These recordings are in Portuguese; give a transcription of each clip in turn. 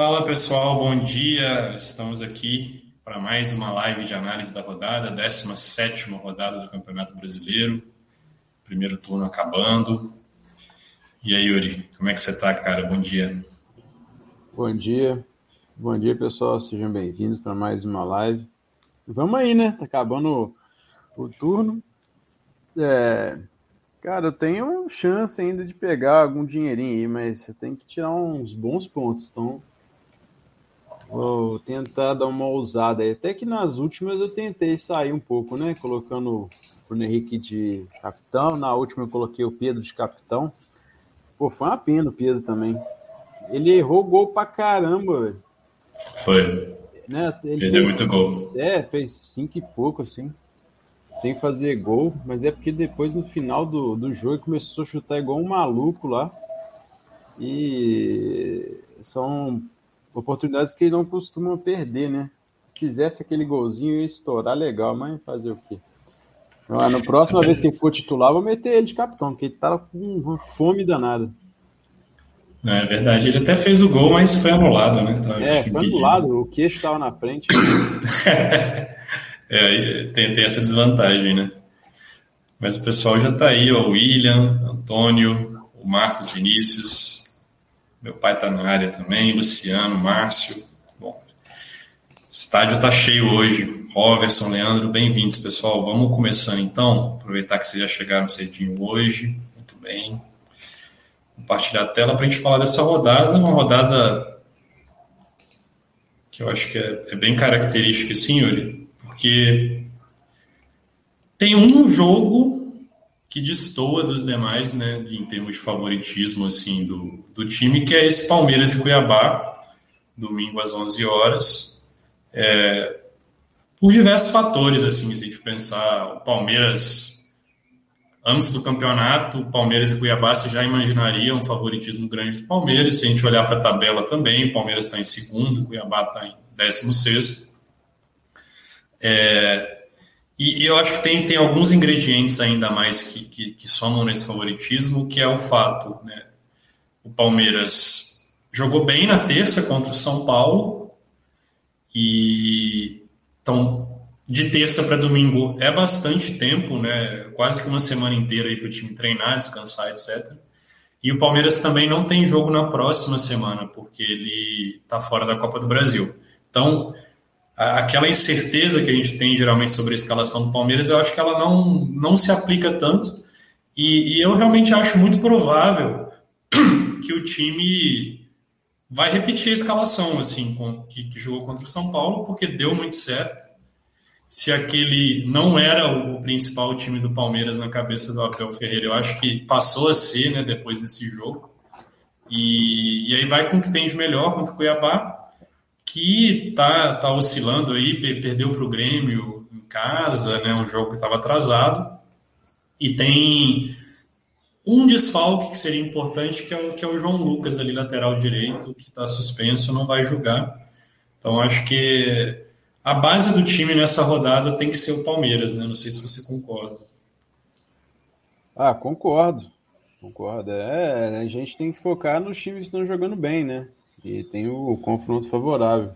Fala pessoal, bom dia. Estamos aqui para mais uma live de análise da rodada, 17 rodada do Campeonato Brasileiro. Primeiro turno acabando. E aí, Yuri, como é que você está, cara? Bom dia. Bom dia. Bom dia, pessoal. Sejam bem-vindos para mais uma live. Vamos aí, né? Tá acabando o turno. É, Cara, eu tenho chance ainda de pegar algum dinheirinho aí, mas você tem que tirar uns bons pontos. Então, vou tentar dar uma ousada aí. Até que nas últimas eu tentei sair um pouco, né? Colocando o Bruno Henrique de capitão. Na última eu coloquei o Pedro de capitão. Pô, foi uma pena o Pedro também. Ele errou gol pra caramba, velho. Foi. Né? Ele Perdeu fez, muito gol. É, fez cinco e pouco, assim sem fazer gol, mas é porque depois no final do, do jogo começou a chutar igual um maluco lá. E são oportunidades que ele não costuma perder, né? Quisesse aquele golzinho ia estourar legal, mas fazer o quê? Ah, na próxima vez que ele for titular, vou meter ele de capitão, porque ele tava com uma fome danada. É verdade, ele até fez o gol, mas foi anulado, né? Tava é, foi anulado, o queixo estava na frente. É, tem, tem essa desvantagem, né? Mas o pessoal já está aí, ó, o William, Antônio, o Marcos Vinícius, meu pai está na área também, Luciano, Márcio. Bom, estádio está cheio hoje. Roverson, Leandro, bem-vindos, pessoal. Vamos começando então. Aproveitar que vocês já chegaram cedinho hoje. Muito bem. Compartilhar a tela para a gente falar dessa rodada. Uma rodada que eu acho que é, é bem característica, sim, Yuri porque tem um jogo que destoa dos demais, né, em termos de favoritismo assim do, do time, que é esse Palmeiras e Cuiabá, domingo às 11 horas. É, por diversos fatores, assim, se a gente pensar, o Palmeiras, antes do campeonato, Palmeiras e Cuiabá, você já imaginaria um favoritismo grande do Palmeiras. Se a gente olhar para a tabela também, o Palmeiras está em segundo, Cuiabá está em décimo sexto. É, e, eu acho que tem, tem alguns ingredientes ainda mais que, que, que somam nesse favoritismo, que é o fato, né? O Palmeiras jogou bem na terça contra o São Paulo e então de terça para domingo é bastante tempo, né? Quase que uma semana inteira aí para o time treinar, descansar, etc. E o Palmeiras também não tem jogo na próxima semana, porque ele está fora da Copa do Brasil. Então, aquela incerteza que a gente tem geralmente sobre a escalação do Palmeiras, eu acho que ela não, não se aplica tanto. E, e eu realmente acho muito provável que o time vai repetir a escalação assim com, que, que, jogou contra o São Paulo, porque deu muito certo. Se aquele não era o principal time do Palmeiras na cabeça do Abel Ferreira, eu acho que passou a ser né, depois desse jogo. E, e aí vai com o que tem de melhor contra o Cuiabá que tá, tá oscilando aí, perdeu para o Grêmio em casa, né, um jogo que estava atrasado, e tem um desfalque que seria importante, que é o, que é o João Lucas ali, lateral direito, que está suspenso, não vai jogar. Então acho que a base do time nessa rodada tem que ser o Palmeiras, né? Não sei se você concorda. Ah, concordo. Concordo. É, a gente tem que focar nos times que estão jogando bem, né? E tem o confronto favorável.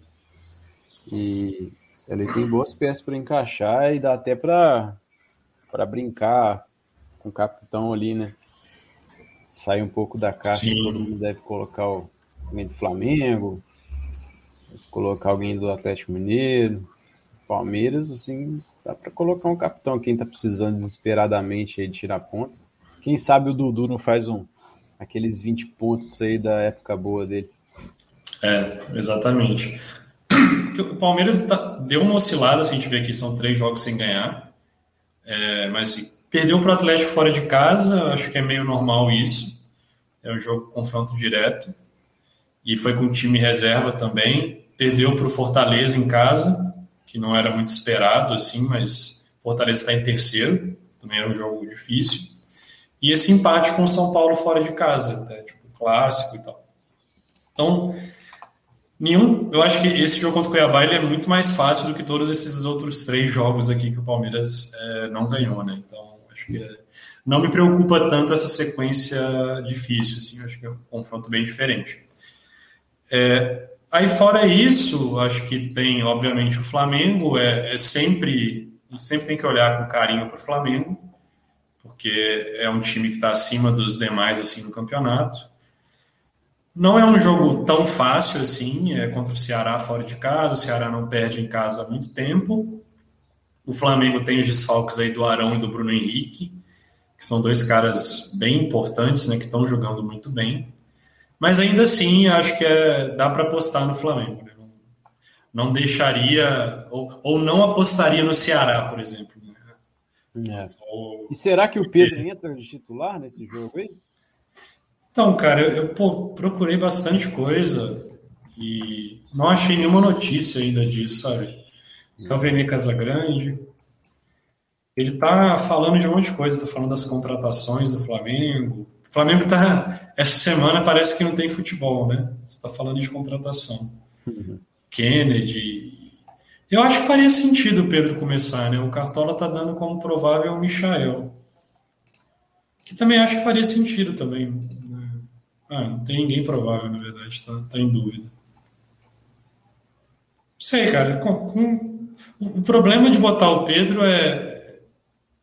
E ele tem boas peças para encaixar e dá até para brincar com o capitão ali, né? Sair um pouco da caixa, Sim. todo mundo deve colocar o, alguém do Flamengo, colocar alguém do Atlético Mineiro, Palmeiras, assim, dá para colocar um capitão, quem tá precisando desesperadamente aí de tirar pontos. Quem sabe o Dudu não faz um aqueles 20 pontos aí da época boa dele. É, exatamente. O Palmeiras tá, deu uma oscilada, se a gente vê que são três jogos sem ganhar. É, mas perdeu para o Atlético fora de casa, acho que é meio normal isso. É um jogo confronto direto. E foi com o time reserva também. Perdeu para o Fortaleza em casa, que não era muito esperado, assim, mas Fortaleza está em terceiro, também era um jogo difícil. E esse empate com o São Paulo fora de casa, até, tipo, clássico e tal. Então, Nenhum. Eu acho que esse jogo contra o Cuiabá ele é muito mais fácil do que todos esses outros três jogos aqui que o Palmeiras é, não ganhou, né? Então, acho que é, não me preocupa tanto essa sequência difícil, assim, acho que é um confronto bem diferente. É, Aí, fora isso, acho que tem, obviamente, o Flamengo, é, é sempre, sempre tem que olhar com carinho para o Flamengo, porque é um time que está acima dos demais assim no campeonato. Não é um jogo tão fácil assim, é contra o Ceará fora de casa, o Ceará não perde em casa há muito tempo. O Flamengo tem os desfalques aí do Arão e do Bruno Henrique, que são dois caras bem importantes, né, que estão jogando muito bem. Mas ainda assim, acho que é, dá para apostar no Flamengo. Né? Não, não, deixaria, ou, ou não apostaria no Ceará, por exemplo. Né? É. Ou, e será que o Pedro entra de titular nesse jogo aí? Então, cara, eu, procurei bastante coisa e não achei nenhuma notícia ainda disso, sabe? É o Vene Casagrande. Ele tá falando de um monte de coisa, tá falando das contratações do Flamengo, o Flamengo tá. Essa semana parece que não tem futebol, né? Você está falando de contratação. Uhum. Kennedy. Eu acho que faria sentido o Pedro começar, né? O Cartola tá dando como provável o Michael. Que também acho que faria sentido também. Ah, não tem ninguém provável, na verdade, tá, tá em dúvida. Não sei, cara. Com, com... O problema de botar o Pedro é.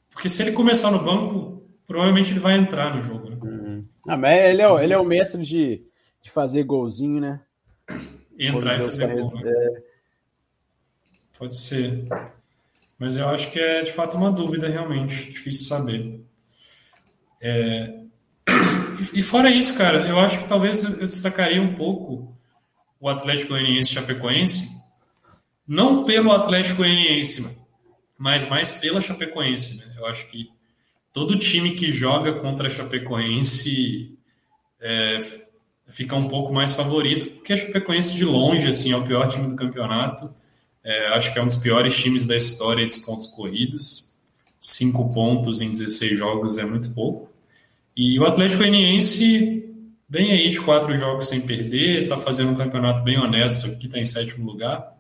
Porque se ele começar no banco, provavelmente ele vai entrar no jogo. Né? Ah, mas ele é, ele é o mestre de, de fazer golzinho, né? Entrar e fazer gol. Né? É... Pode ser. Mas eu acho que é de fato uma dúvida, realmente. Difícil saber. É... E fora isso, cara, eu acho que talvez eu destacaria um pouco o Atlético Goianiense Chapecoense, não pelo Atlético Goianiense, mas mais pela Chapecoense. Né? Eu acho que todo time que joga contra a Chapecoense é, fica um pouco mais favorito, porque a Chapecoense de longe assim, é o pior time do campeonato. É, acho que é um dos piores times da história dos pontos corridos. Cinco pontos em 16 jogos é muito pouco. E o Atlético Goianiense vem aí de quatro jogos sem perder, está fazendo um campeonato bem honesto aqui, está em sétimo lugar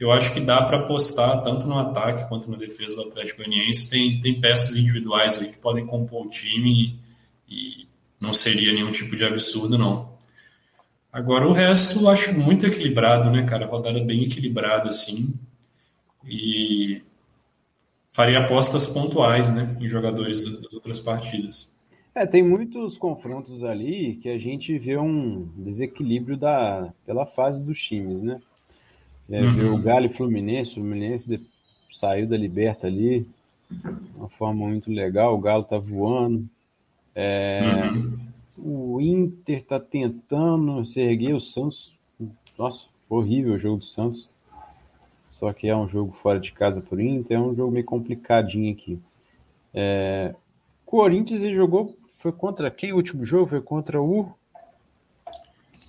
eu acho que dá para apostar tanto no ataque quanto na defesa do Atlético Goianiense. Tem, tem peças individuais aí que podem compor o time e, e não seria nenhum tipo de absurdo, não. Agora, o resto eu acho muito equilibrado, né, cara? Rodada bem equilibrada, assim. E faria apostas pontuais, né, em jogadores das outras partidas. É, tem muitos confrontos ali que a gente vê um desequilíbrio da, pela fase dos times, né? É, uhum. Ver o Galo e Fluminense, o Fluminense de, saiu da liberta ali, uma forma muito legal, o Galo tá voando. É, uhum. O Inter tá tentando se erguer, o Santos. Nossa, horrível o jogo do Santos. Só que é um jogo fora de casa por Inter, é um jogo meio complicadinho aqui. É, Corinthians ele jogou. Foi contra quem o último jogo? Foi contra o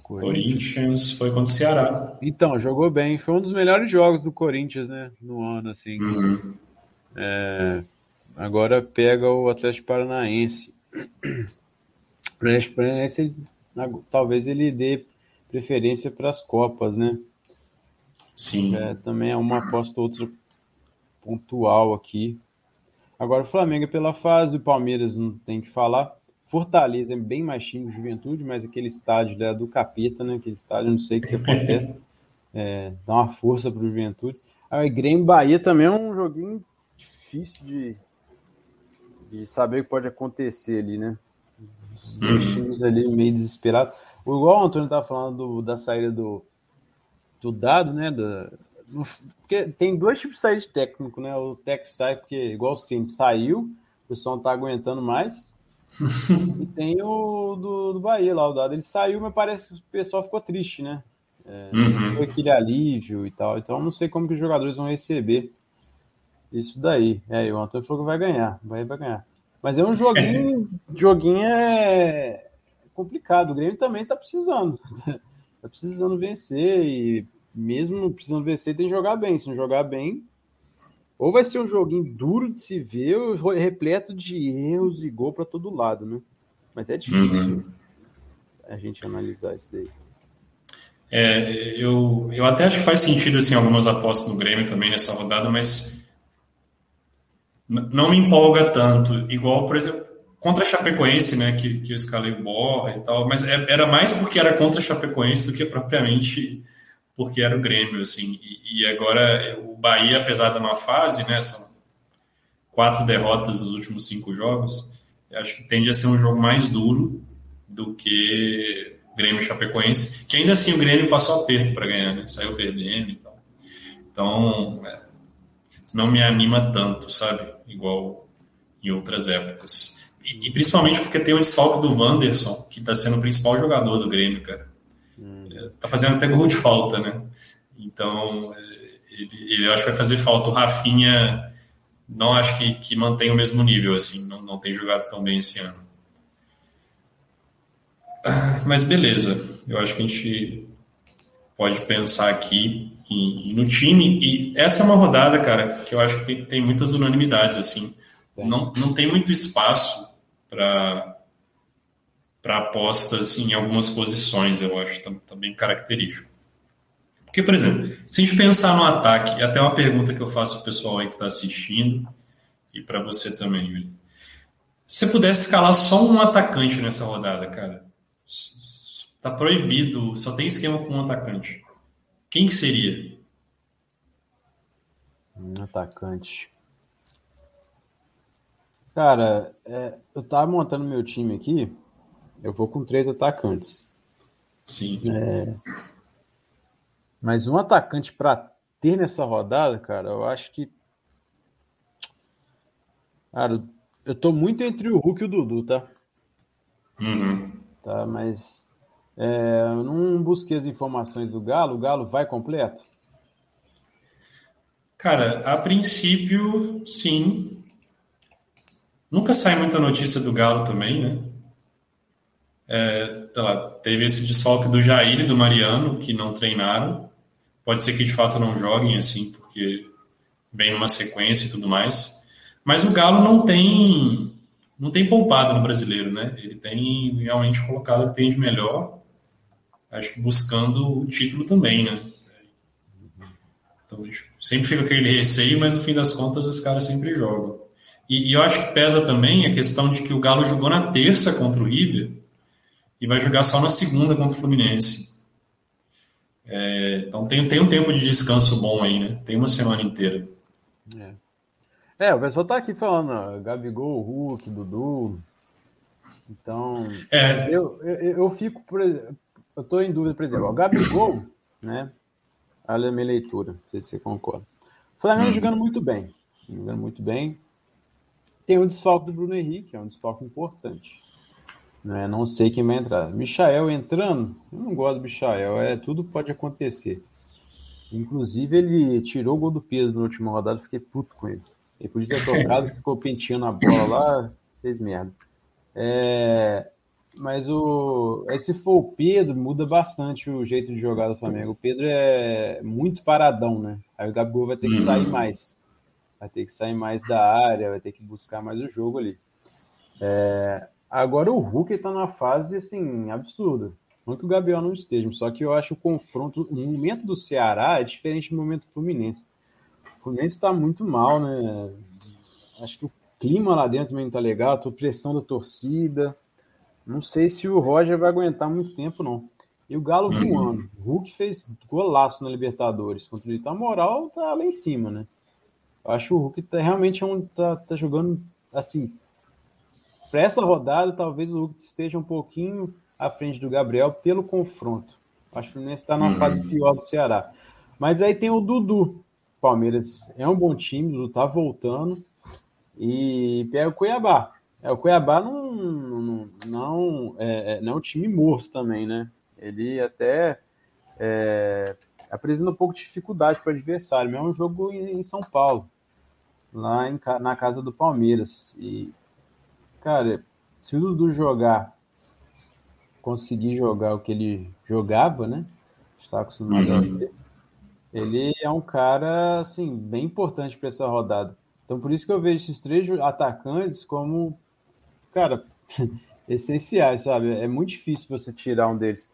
Corinthians foi contra o Ceará. Então, jogou bem. Foi um dos melhores jogos do Corinthians, né? No ano, assim. Uhum. É, agora pega o Atlético Paranaense. O Atlético Paranaense, talvez ele dê preferência para as Copas, né? Sim. É, também é uma aposta outra pontual aqui. Agora o Flamengo é pela fase, o Palmeiras não tem que falar. Fortaleza é bem mais time que Juventude, mas aquele estádio né, do capeta, né? Aquele estádio, não sei o que acontece. É, dá uma força para o Juventude. Aí Grêmio Bahia também é um joguinho difícil de, de saber o que pode acontecer ali, né? Os dois uhum. times ali meio desesperados. Igual o Antônio estava falando do, da saída do, do dado, né? Da, no, porque tem dois tipos de saída de técnico, né? O técnico sai porque, igual o Cine saiu, o pessoal não está aguentando mais e tem o do, do Bahia lá, o dado. Ele saiu, mas parece que o pessoal ficou triste, né? É, uhum. Foi aquele alívio e tal. Então não sei como que os jogadores vão receber isso daí. É, o Antônio falou que vai ganhar. Vai, vai ganhar. Mas é um joguinho. joguinho é complicado. O Grêmio também tá precisando. tá precisando vencer. E mesmo precisando vencer, tem que jogar bem. Se não jogar bem, ou vai ser um joguinho duro de se ver, repleto de erros e gol para todo lado, né? Mas é difícil uhum. a gente analisar isso daí. É, eu, eu até acho que faz sentido assim, algumas apostas no Grêmio também nessa rodada, mas não me empolga tanto. Igual, por exemplo, contra a Chapecoense, né, que, que eu escalei o Borra e tal, mas é, era mais porque era contra a Chapecoense do que propriamente porque era o Grêmio, assim. E, e agora o Bahia, apesar da má fase, né, são quatro derrotas nos últimos cinco jogos, acho que tende a ser um jogo mais duro do que Grêmio Chapecoense, que ainda assim o Grêmio passou aperto para ganhar, né? Saiu perdendo e tal. Então, é, não me anima tanto, sabe? Igual em outras épocas. E, e principalmente porque tem o desfalque do Wanderson, que está sendo o principal jogador do Grêmio, cara. É, tá fazendo até gol de falta, né? Então, é, ele, ele acho que vai fazer falta. O Rafinha, não acho que, que mantém o mesmo nível, assim, não, não tem jogado tão bem esse ano. Ah, mas beleza, eu acho que a gente pode pensar aqui em, no time. E essa é uma rodada, cara, que eu acho que tem, tem muitas unanimidades, assim. Não, não tem muito espaço para para apostas em algumas posições, eu acho, tá, tá, bem característico. Porque, por exemplo, se a gente pensar no ataque, até uma pergunta que eu faço para o pessoal aí que está assistindo, e para você também, Yuri. Se você pudesse escalar só um atacante nessa rodada, cara, tá proibido, só tem esquema com um atacante. Quem que seria? Um atacante. Cara, é, eu tava montando meu time aqui. Eu vou com três atacantes. Sim. É, mas um atacante para ter nessa rodada, cara, eu acho que. Cara, eu tô muito entre o Hulk e o Dudu, tá? Uhum. Tá, mas é, eu não busquei as informações do Galo. O Galo vai completo? Cara, a princípio, sim. Nunca sai muita notícia do Galo também, né? É, lá, teve esse desfalque do Jair e do Mariano, que não treinaram. Pode ser que de fato não joguem, assim, porque vem numa sequência e tudo mais. Mas o Galo não tem não tem poupado no brasileiro, né? Ele tem realmente colocado o que tem de melhor, acho que buscando o título também, né? Então, sempre fica aquele receio, mas no fim das contas os caras sempre jogam. E, e, eu acho que pesa também a questão de que o Galo jogou na terça contra o River e vai jogar só na segunda contra o Fluminense. É, então tem, tem um tempo de descanso bom aí, né? Tem uma semana inteira. É, é o pessoal tá aqui falando, ó, Gabigol, Hulk, Dudu. Então, é. eu, eu, eu fico, por eu tô em dúvida, por exemplo, o Gabigol, né? Olha a minha leitura, não sei se você concorda. O Flamengo hum. jogando muito bem, jogando muito bem. Tem o desfalque do Bruno Henrique, é um desfalque importante. Né? Não sei quem vai entrar. Michael entrando, eu não gosto do Michael, é, tudo pode acontecer. Inclusive, ele tirou o gol do peso na última rodada, fiquei puto com ele. Ele podia ter tocado, ficou penteando a bola lá, fez merda. É, mas o, se for o Pedro, muda bastante o jeito de jogar do Flamengo. O Pedro é muito paradão, né? Aí o Gabigol vai ter que sair uhum. mais vai ter que sair mais da área, vai ter que buscar mais o jogo ali. É, agora o Hulk está na fase assim absurda. Não que o Gabriel não esteja, só que eu acho o confronto, o momento do Ceará é diferente do momento do Fluminense. O Fluminense está muito mal, né? Acho que o clima lá dentro também não tá legal, a pressão da torcida. Não sei se o Roger vai aguentar muito tempo, não. E o Galo uhum. voando. O Hulk fez golaço na Libertadores contra o Ita. A moral tá lá em cima, né? Eu acho o Hulk tá, realmente é um, tá, tá jogando assim. Para essa rodada, talvez o Hulk esteja um pouquinho à frente do Gabriel pelo confronto. Acho que o Fluminense está numa uhum. fase pior do Ceará. Mas aí tem o Dudu. Palmeiras é um bom time, o Dudu tá voltando. E pega o Cuiabá. É, o Cuiabá não, não, não, é, é, não é um time morto também, né? Ele até é, apresenta um pouco de dificuldade para o adversário, mas é um jogo em, em São Paulo lá em, na casa do Palmeiras. E, cara, se o Dudu jogar, conseguir jogar o que ele jogava, né? Está acostumado uhum. a ver. Ele é um cara, assim, bem importante para essa rodada. Então, por isso que eu vejo esses três atacantes como, cara, essenciais, sabe? É muito difícil você tirar um deles.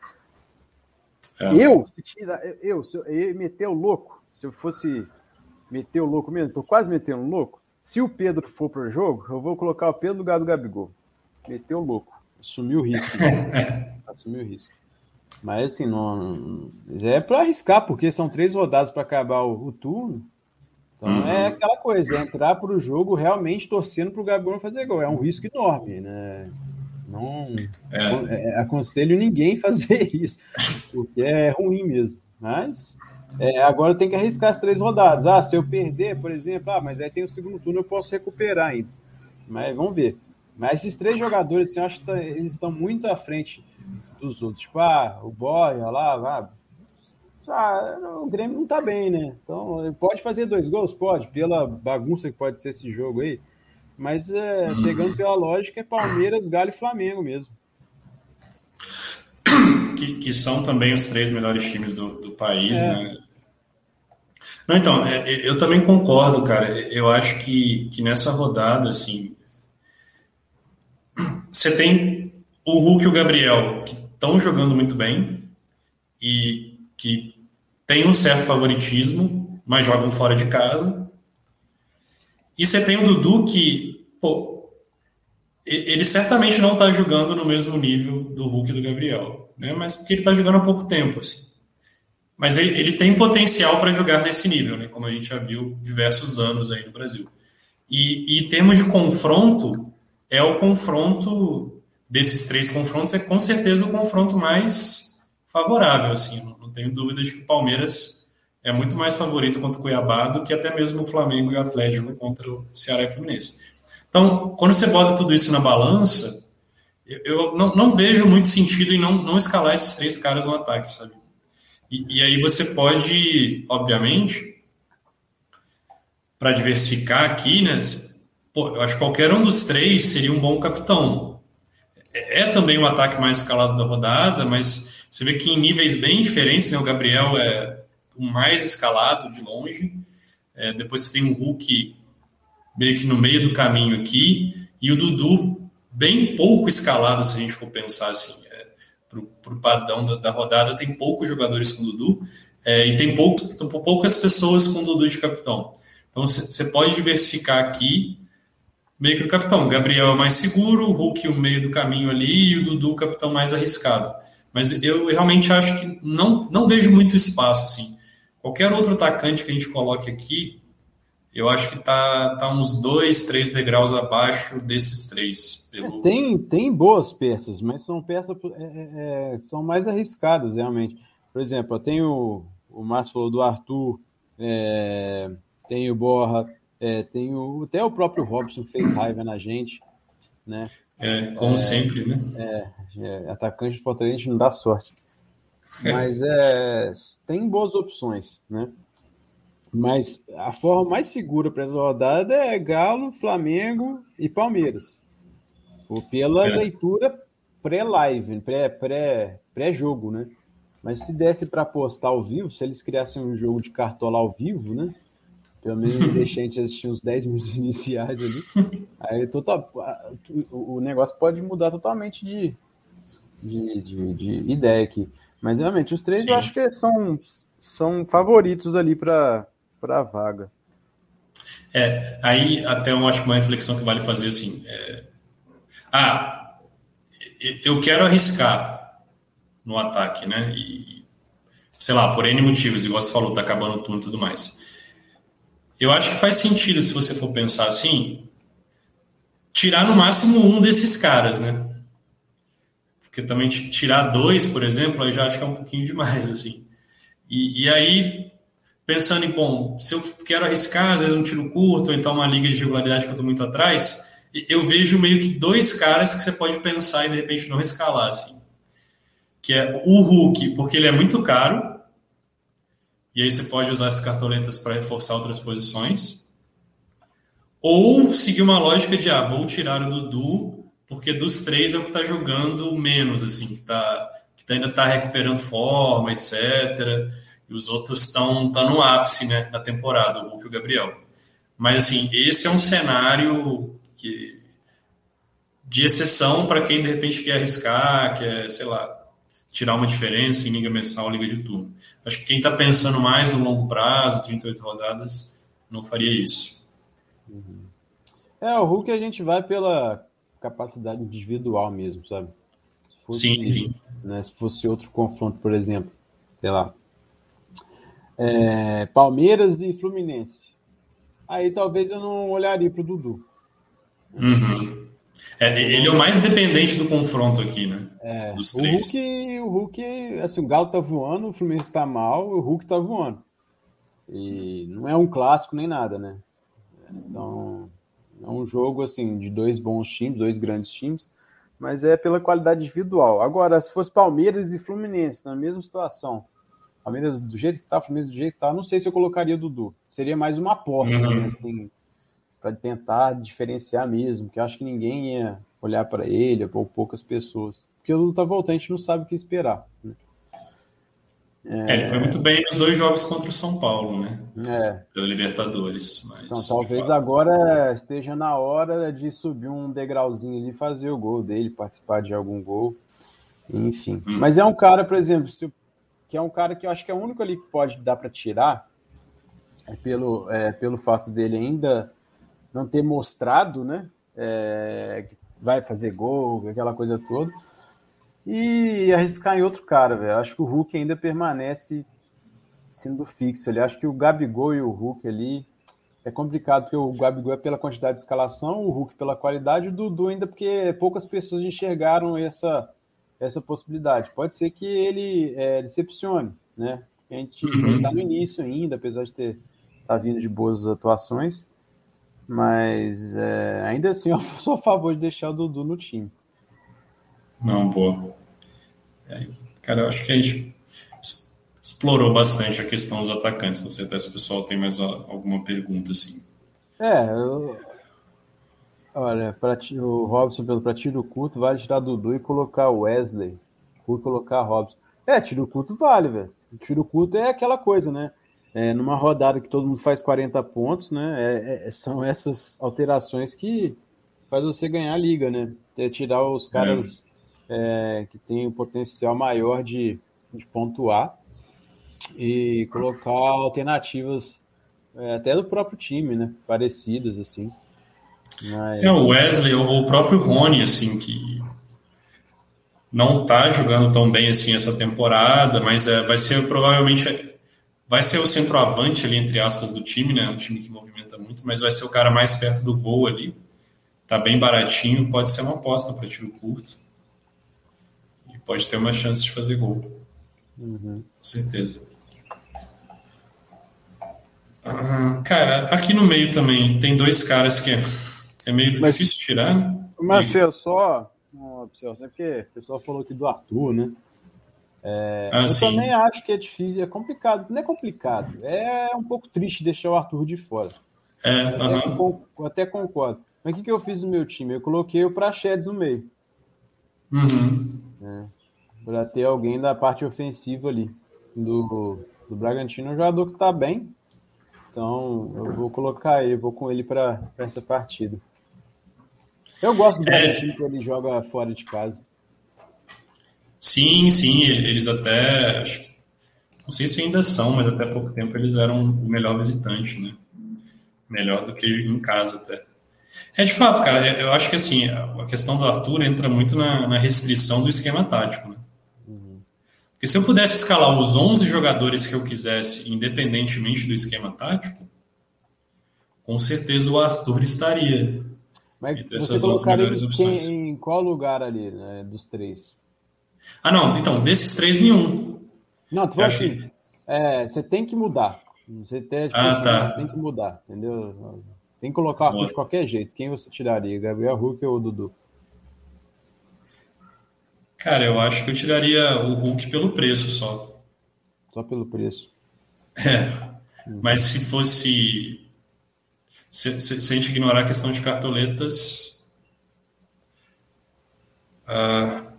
É. Eu, se tira, eu, se eu, eu meter o louco, se eu fosse meter o louco mesmo, tô quase metendo um louco. Se o Pedro for pro jogo, eu vou colocar o Pedro no lugar do Gabigol. Meteu o louco. Assumiu o risco. Assumiu o risco. Mas assim, não, é para arriscar, porque são três rodadas para acabar o, o, turno. Então uhum. é aquela coisa, é entrar para o jogo realmente torcendo para o Gabigol fazer gol. É um risco enorme, né? Não é. É, aconselho ninguém fazer isso, porque é ruim mesmo. Mas é, agora tem que arriscar as três rodadas. Ah, se eu perder, por exemplo, ah, mas aí tem o segundo turno, eu posso recuperar ainda. Mas vamos ver. Mas esses três jogadores, assim, eu acho que tá, eles estão muito à frente dos outros. Tipo, ah, o Boia lá, ah, o Grêmio não tá bem, né? Então, pode fazer dois gols? Pode, pela bagunça que pode ser esse jogo aí. Mas é, uhum. pegando pela lógica, é Palmeiras, Galo e Flamengo mesmo. Que, que são também os três melhores times do, do país, é. né? Não, então, é, é, eu também concordo, cara. Eu acho que, que nessa rodada, assim, você tem o Hulk e o Gabriel, que estão jogando muito bem e que tem um certo favoritismo, mas jogam fora de casa. E você tem o Dudu que, pô, ele certamente não está jogando no mesmo nível do Hulk e do Gabriel, né? Mas porque ele está jogando há pouco tempo, assim. Mas ele, ele tem potencial para jogar nesse nível, né? Como a gente já viu diversos anos aí no Brasil. E, e em termos de confronto, é o confronto desses três confrontos é com certeza o confronto mais favorável, assim, não, não tenho dúvida de que o Palmeiras é muito mais favorito contra o Cuiabá do que até mesmo o Flamengo e o Atlético contra o Ceará e o Fluminense. Então, quando você bota tudo isso na balança, eu, eu não, não, vejo muito sentido em não, não escalar esses três caras no ataque, sabe? E, e aí você pode, obviamente, para diversificar aqui, né? Pô, eu acho que qualquer um dos três seria um bom capitão. É, é também o um ataque mais escalado da rodada, mas você vê que em níveis bem diferentes, né? O Gabriel é o mais escalado de longe. É, depois você tem o Hulk meio que no meio do caminho aqui, e o Dudu bem pouco escalado, se a gente for pensar assim. É, para o padrão da, da, rodada, tem poucos jogadores com Dudu, é, e tem poucos, poucas pessoas com Dudu de capitão. Então você pode diversificar aqui meio que o capitão. Gabriel é mais seguro, o Hulk o meio do caminho ali e o Dudu o capitão mais arriscado. Mas eu realmente acho que não, não vejo muito espaço assim. Qualquer outro atacante que a gente coloque aqui, eu acho que tá, tá uns dois, três degraus abaixo desses três. Pelo... É, tem, tem boas peças, mas são peças é, é, é, são mais arriscadas realmente. Por exemplo, tem o, o Márcio falou do Arthur, é, tem o Borra, é, tem o, até o próprio Robson fez raiva na gente, né? É, como é, sempre, né? É, é, atacante de Fortaleza não dá sorte. É. Mas é, tem boas opções, né? Mas a forma mais segura para essa rodada é Galo, Flamengo e Palmeiras. Ou pela é. leitura pré-live, pré-jogo, pré, pré né? Mas se desse para apostar ao vivo, se eles criassem um jogo de cartola ao vivo, né? Pelo menos deixei a gente assistir uns 10 minutos iniciais ali. Aí total, o negócio pode mudar totalmente de, de, de, de ideia aqui. Mas realmente, os três Sim. eu acho que são, são favoritos ali para a vaga. É, aí até eu acho uma reflexão que vale fazer assim. É... Ah, eu quero arriscar no ataque, né? E, sei lá, por N motivos, igual você falou, tá acabando o turno e tudo mais. Eu acho que faz sentido, se você for pensar assim, tirar no máximo um desses caras, né? Porque também tirar dois, por exemplo, eu já acho que é um pouquinho demais, assim. E, e aí, pensando em, bom, se eu quero arriscar, às vezes um tiro curto, ou então uma liga de regularidade que eu estou muito atrás, eu vejo meio que dois caras que você pode pensar e de repente não escalar, assim. Que é o Hulk, porque ele é muito caro, e aí você pode usar essas cartoletas para reforçar outras posições. Ou seguir uma lógica de, ah, vou tirar o Dudu, porque dos três é o que está jogando menos, assim, que, tá, que ainda está recuperando forma, etc. E os outros estão tá no ápice né, da temporada, o Hulk e o Gabriel. Mas, assim, esse é um cenário que, de exceção para quem, de repente, quer arriscar, quer, sei lá, tirar uma diferença em liga mensal, liga de turno. Acho que quem está pensando mais no longo prazo, 38 rodadas, não faria isso. Uhum. É, o Hulk a gente vai pela capacidade individual mesmo, sabe? sim, sim. Né? Se fosse outro confronto, por exemplo, sei lá, é, Palmeiras e Fluminense. Aí talvez eu não olharia para o Dudu. Uhum. É, ele é o mais dependente do confronto aqui, né? É, Dos três. O Hulk, o Hulk, assim, o Galo tá voando, o Fluminense tá mal, o Hulk tá voando. E não é um clássico nem nada, né? Então, é um jogo, assim, de dois bons times, dois grandes times, mas é pela qualidade individual. Agora, se fosse Palmeiras e Fluminense, na mesma situação, Palmeiras do jeito que tá, Fluminense do jeito que tá, não sei se eu colocaria o Dudu. Seria mais uma aposta, uhum. né? Assim, para tentar diferenciar mesmo, que acho que ninguém ia olhar para ele, ou poucas pessoas. Porque o Dudu tá voltando, a gente não sabe o que esperar. Né? É, ele foi muito bem nos dois jogos contra o São Paulo, né? É. Pela Libertadores. Mas, então, talvez agora esteja na hora de subir um degrauzinho ali e fazer o gol dele, participar de algum gol. Enfim. Hum. Mas é um cara, por exemplo, que é um cara que eu acho que é o único ali que pode dar para tirar, é pelo, é, pelo fato dele ainda não ter mostrado, né? É, que vai fazer gol, aquela coisa toda e arriscar em outro cara, velho. Acho que o Hulk ainda permanece sendo fixo ali. Acho que o Gabigol e o Hulk ali é complicado, porque o Gabigol é pela quantidade de escalação, o Hulk pela qualidade, o Dudu ainda porque poucas pessoas enxergaram essa, essa possibilidade. Pode ser que ele é, decepcione, né? A gente uhum. está no início ainda, apesar de ter tá vindo de boas atuações, mas é, ainda assim eu sou a favor de deixar o Dudu no time. Não, boa. É, cara, eu acho que a gente explorou bastante a questão dos atacantes. Não sei até se o pessoal tem mais alguma pergunta, assim. É, eu... olha, para o Robson, pelo para tiro curto, vale tirar Dudu e colocar Wesley. Por colocar Robson. É, tiro curto vale, velho. Tiro curto é aquela coisa, né? É, numa rodada que todo mundo faz 40 pontos, né? É, é, são essas alterações que faz você ganhar a liga, né? É tirar os caras é, que tem o potencial maior de, de pontuar e colocar alternativas é, até do próprio time, né? Parecidas, assim. Mas... É, o Wesley, ou o próprio Rony, assim, que não tá jogando tão bem assim essa temporada, mas é, vai ser provavelmente vai ser o centroavante ali, entre aspas, do time, né? Um time que movimenta muito, mas vai ser o cara mais perto do gol ali. Tá bem baratinho, pode ser uma aposta para tiro curto pode ter uma chance de fazer gol. Uhum. Com certeza. Ah, cara, aqui no meio também tem dois caras que é, é meio Mas, difícil tirar. Marcelo, só. Marcelo, porque o pessoal falou aqui do Arthur, né? É, ah, eu sim. também acho que é difícil, é complicado. Não é complicado, é um pouco triste deixar o Arthur de fora. É, até, uh -huh. até concordo. Mas o que, que eu fiz no meu time? Eu coloquei o Prachedes no meio. Uhum. É para ter alguém da parte ofensiva ali do, do Bragantino, um jogador que está bem. Então eu vou colocar ele, vou com ele para essa partida. Eu gosto do é. Bragantino que ele joga fora de casa. Sim, sim, eles até. Não sei se ainda são, mas até pouco tempo eles eram o melhor visitante, né? Melhor do que em casa até. É de fato, cara, eu acho que assim, a questão do Arthur entra muito na, na restrição do esquema tático, né? Porque se eu pudesse escalar os 11 jogadores que eu quisesse, independentemente do esquema tático, com certeza o Arthur estaria Mas entre essas 11 melhores opções. Em qual lugar ali, né, dos três? Ah, não. Então, desses três, nenhum. Não, tu assim, que... é, você tem que mudar. Você tem, tipo, ah, tá. você tem que mudar, entendeu? Tem que colocar de qualquer jeito. Quem você tiraria? Gabriel Hulk ou Dudu? Cara, eu acho que eu tiraria o Hulk pelo preço só. Só pelo preço. É. Mas se fosse. Se, se, se, a gente ignorar a questão de cartoletas. Uh,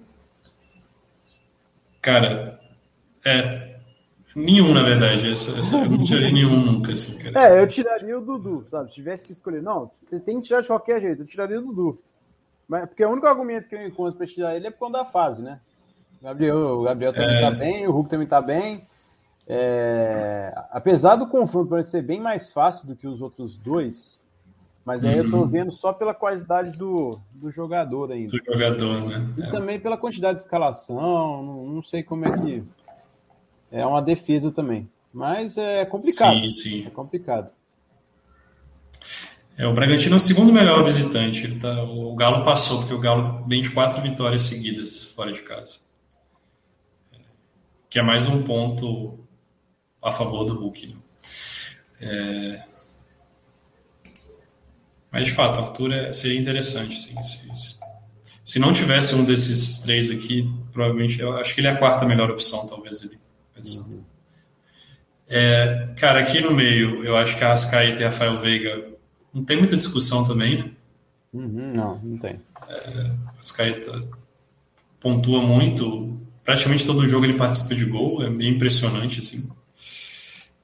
cara, é. Nenhum, na verdade. Essa, essa, eu não tiraria nenhum nunca, assim, cara. É, eu tiraria o Dudu, sabe? Se tivesse que escolher. Não, você tem que tirar de qualquer jeito. Eu tiraria o Dudu. Mas, porque o único argumento que eu encontro para tirar ele é por conta da fase, né? O Gabriel, o Gabriel também está é... bem, o Hulk também está bem. É... Apesar do confronto parecer bem mais fácil do que os outros dois, Mas aí uhum. eu tô uhum. vendo só pela qualidade do, do jogador ainda. Do jogador, né? E é. também pela quantidade de escalação, não, não, sei como é que. É uma defesa também. Mas é complicado. Sim, sim. É complicado. É, o Bragantino é o segundo melhor visitante. Ele tá, o Galo passou, porque o Galo vem de quatro vitórias seguidas fora de casa. Que é mais um ponto a favor do Hulk. Né? É... Mas de fato, Arthur é, seria interessante. Assim, se, se, não tivesse um desses três aqui, provavelmente eu acho que ele é a quarta melhor opção, talvez ele. Uhum. É, cara, aqui no meio, eu acho que a Ascaeta e a Rafael Veiga não tem muita discussão também, né? Uhum, não, não tem. É, Ascaeta pontua muito, praticamente todo jogo ele participa de gol, é meio impressionante, assim.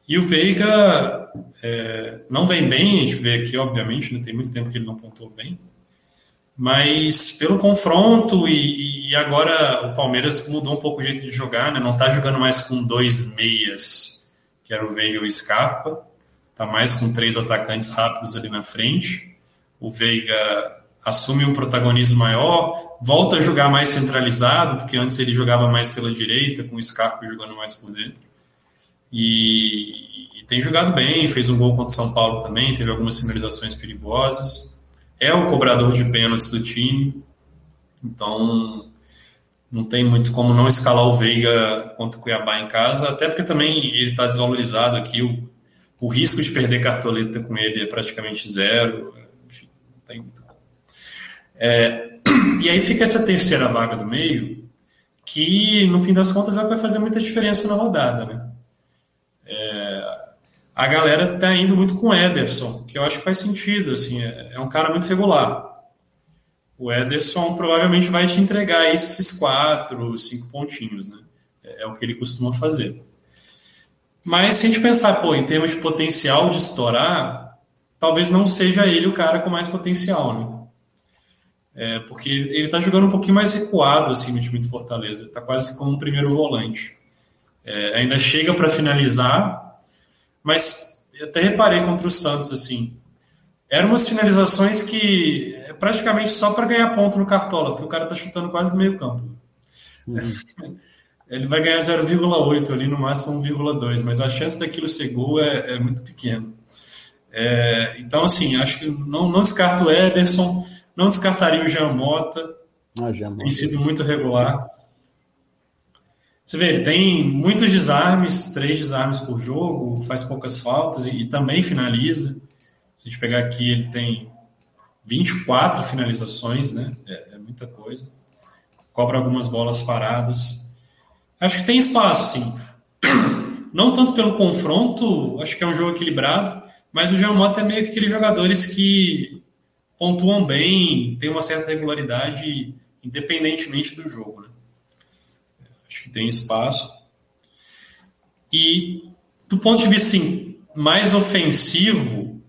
E o Veiga é, não vem bem, a gente vê aqui, obviamente, né, tem muito tempo que ele não pontuou bem, mas pelo confronto e, e, agora o Palmeiras mudou um pouco o jeito de jogar, né, não está jogando mais com dois meias, que era o Veiga e o Scarpa, está mais com três atacantes rápidos ali na frente, o Veiga assume um protagonismo maior, volta a jogar mais centralizado, porque antes ele jogava mais pela direita, com o Scarpa jogando mais por dentro. E, e, tem jogado bem, fez um gol contra o São Paulo também, teve algumas finalizações perigosas. É o cobrador de pênaltis do time, então não tem muito como não escalar o Veiga contra o Cuiabá em casa, até porque também ele está desvalorizado aqui, o, o risco de perder cartoleta com ele é praticamente zero, enfim, não tem muito como. É, e aí fica essa terceira vaga do meio, que no fim das contas ela vai fazer muita diferença na rodada, né? A galera tá indo muito com o Ederson, que eu acho que faz sentido, assim, é, é um cara muito regular. O Ederson provavelmente vai te entregar esses quatro, cinco pontinhos, né? É, é o que ele costuma fazer. Mas se a gente pensar, pô, em termos de potencial de estourar, talvez não seja ele o cara com mais potencial, né? É, porque ele tá jogando um pouquinho mais recuado, assim, no time do Fortaleza. Tá quase como um primeiro volante. É, ainda chega para finalizar, mas até reparei contra o Santos assim, eram umas finalizações que é praticamente só para ganhar ponto no cartola, porque o cara tá chutando quase no meio campo. Uhum. Ele vai ganhar 0,8 ali, no máximo 1,2, mas a chance daquilo ser gol é, é muito pequena. É, então, assim, acho que não, não descarto o Ederson, não descartaria o Jean Mota, ah, Jean tem sido muito regular. Você vê, ele tem muitos desarmes, três desarmes por jogo, faz poucas faltas e, e também finaliza. Se a gente pegar aqui, ele tem 24 finalizações, né? É, é, muita coisa. Cobra algumas bolas paradas. Acho que tem espaço, sim. Não tanto pelo confronto, acho que é um jogo equilibrado, mas o Jean Mota é meio que aqueles jogadores que pontuam bem, tem uma certa regularidade, independentemente do jogo, né? Que tem espaço. E do ponto de vista assim, mais ofensivo,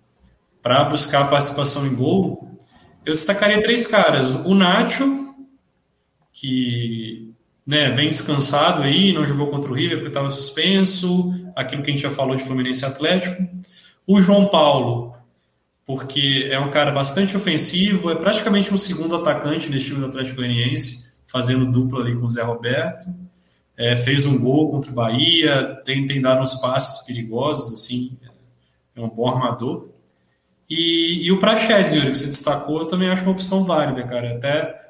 para buscar a participação em gol, eu destacaria três caras. O Nacho, que né, vem descansado aí, não jogou contra o River porque estava suspenso, aquilo que a gente já falou de Fluminense Atlético. O João Paulo, porque é um cara bastante ofensivo, é praticamente um segundo atacante nesse time do Atlético Goianiense, fazendo dupla ali com o Zé Roberto é, fez um gol contra o Bahia, tem, tem dado uns passes perigosos, assim, é um bom armador. E, e o Prachedes, Yuri, que você destacou, eu também acho uma opção válida, cara. Até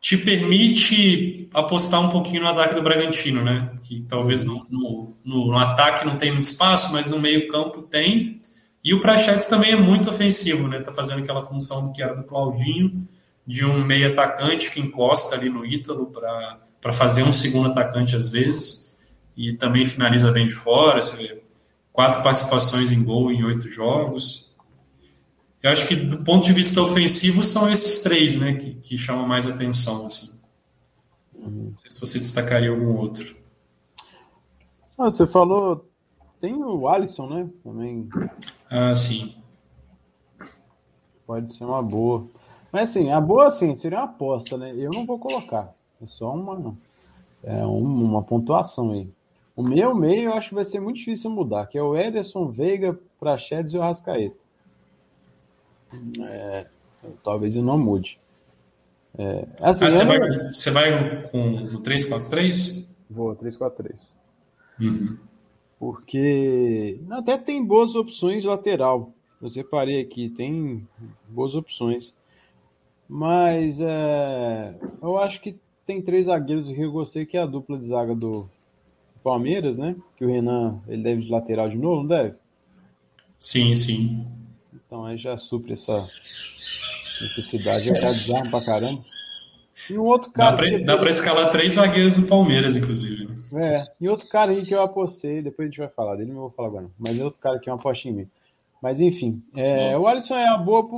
te permite apostar um pouquinho no ataque do Bragantino, né? Que talvez no, no, no ataque não tem muito espaço, mas no meio campo tem. E o Prachedes também é muito ofensivo, né? Tá fazendo aquela função que era do Claudinho, de um meio atacante que encosta ali no Ítalo para para fazer um segundo atacante às vezes e também finaliza bem de fora. Você vê, quatro participações em gol em oito jogos. Eu acho que do ponto de vista ofensivo são esses três, né, que, que chamam mais atenção assim. Não sei se você destacaria algum outro. Ah, você falou tem o Alisson, né? Também. Ah, sim. Pode ser uma boa. Mas assim, a boa assim, seria uma aposta, né? Eu não vou colocar. É só uma, é uma pontuação aí. O meu meio eu acho que vai ser muito difícil mudar, que é o Ederson, Veiga, Prachedes e o Rascaeta. é, talvez eu não mude. É, assim, ah, você, vai, você vai com o 3-4-3? Vou, 3-4-3. Uhum. Porque até tem boas opções lateral. Eu separei aqui, tem boas opções. Mas é, eu acho que tem três zagueiros que eu gostei, que é a dupla de zaga do Palmeiras, né? Que o Renan ele deve de lateral de novo, não deve? Sim, sim. Então aí já supre essa necessidade. Eu quero desarma pra caramba. E um outro cara. Dá pra, depois... dá pra escalar três zagueiros do Palmeiras, inclusive. É, e outro cara aí que eu apostei, depois a gente vai falar dele, não vou falar agora, não. Mas é outro cara que é uma aposta em mim. Mas enfim, é, o Alisson é a boa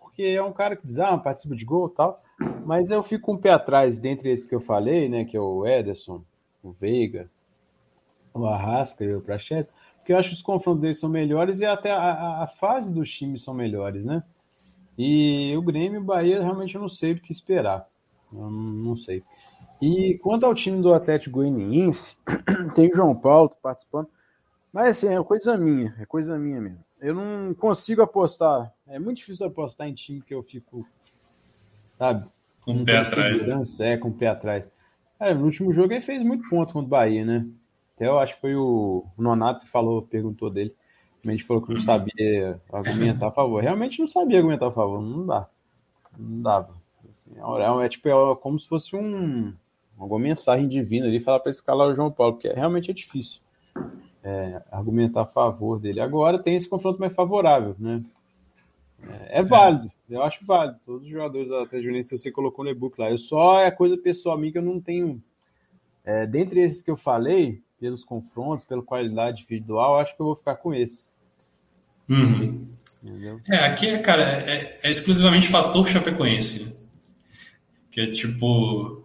porque é um cara que desarma, participa de gol e tal. Mas eu fico um pé atrás dentre esses que eu falei, né? Que é o Ederson, o Veiga, o Arrasca e o Prachete, porque eu acho que os confrontos deles são melhores e até a, a fase dos times são melhores, né? E o Grêmio e o Bahia realmente eu não sei o que esperar. Eu não sei. E quanto ao time do Atlético Goianiense, tem o João Paulo participando. Mas assim, é coisa minha, é coisa minha mesmo. Eu não consigo apostar. É muito difícil apostar em time que eu fico, sabe? Com o pé atrás. É, com o pé atrás. É, no último jogo ele fez muito ponto contra o Bahia, né? Até eu acho que foi o Nonato que falou, perguntou dele. A gente falou que não sabia argumentar a favor. Realmente não sabia argumentar a favor, não dá. Não dava. Assim, é, é, tipo, é como se fosse um, alguma mensagem divina ali falar para escalar o João Paulo, porque realmente é difícil é, argumentar a favor dele. Agora tem esse confronto mais favorável, né? É, é válido, eu acho válido. Todos os jogadores da Atlético se você colocou no e-book lá. Eu só é coisa pessoal minha que eu não tenho. É, dentre esses que eu falei, pelos confrontos, pela qualidade individual, acho que eu vou ficar com esse. Uhum. É, aqui, cara, é, é, exclusivamente fator Chapecoense. Que é tipo.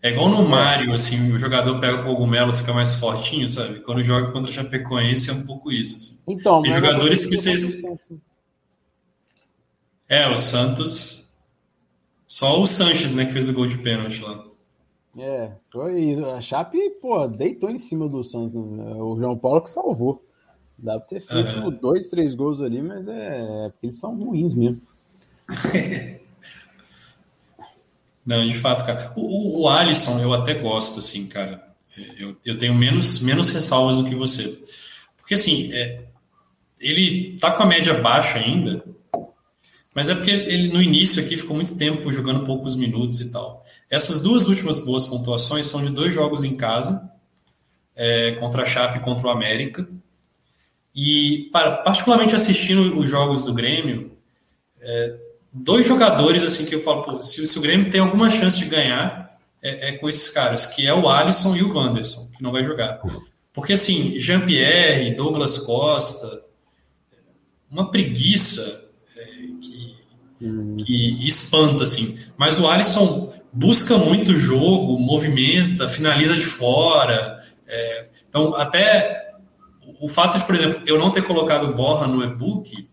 É igual no Mario, assim, o jogador pega o cogumelo fica mais fortinho, sabe? Quando joga contra o Chapecoense é um pouco isso. Assim. Então, Tem jogadores que vocês. É, o Santos. Só o Sanches, né, que fez o gol de pênalti lá. É, foi. A Chape, pô, deitou em cima do Santos. Né? O João Paulo que salvou. Dá pra ter feito uhum. dois, três gols ali, mas é, é porque eles são ruins mesmo. Não, de fato, cara. O, o, Alisson eu até gosto, assim, cara. Eu, eu tenho menos, menos ressalvas do que você. Porque, assim, é, ele tá com a média baixa ainda, mas é porque ele no início aqui ficou muito tempo jogando poucos minutos e tal. Essas duas últimas boas pontuações são de dois jogos em casa, é, contra a Chape e contra o América. E, para, particularmente assistindo os jogos do Grêmio, é, dois jogadores assim que eu falo, pô, se, se, o Grêmio tem alguma chance de ganhar, é, é, com esses caras, que é o Alisson e o Wanderson, que não vai jogar. Porque, assim, Jean-Pierre, Douglas Costa, uma preguiça que espanta, assim. Mas o Alisson busca muito jogo, movimenta, finaliza de fora. É, então, até o fato de, por exemplo, eu não ter colocado Borra no e-book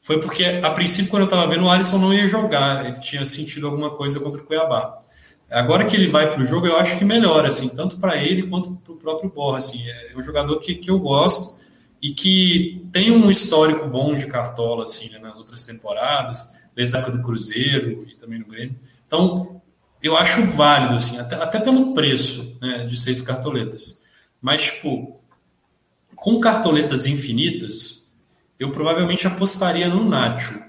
foi porque, a princípio, quando eu estava vendo, o Alisson não ia jogar. Ele tinha sentido alguma coisa contra o Cuiabá. Agora que ele vai para o jogo, eu acho que melhora, assim, tanto para ele quanto para o próprio Borra. Assim, é um jogador que, que eu gosto e que tem um histórico bom de cartola assim, né, nas outras temporadas desde a época do Cruzeiro e também no Grêmio. Então, eu acho válido, assim, até, até pelo preço né, de seis cartoletas. Mas, tipo, com cartoletas infinitas, eu provavelmente apostaria no Nacho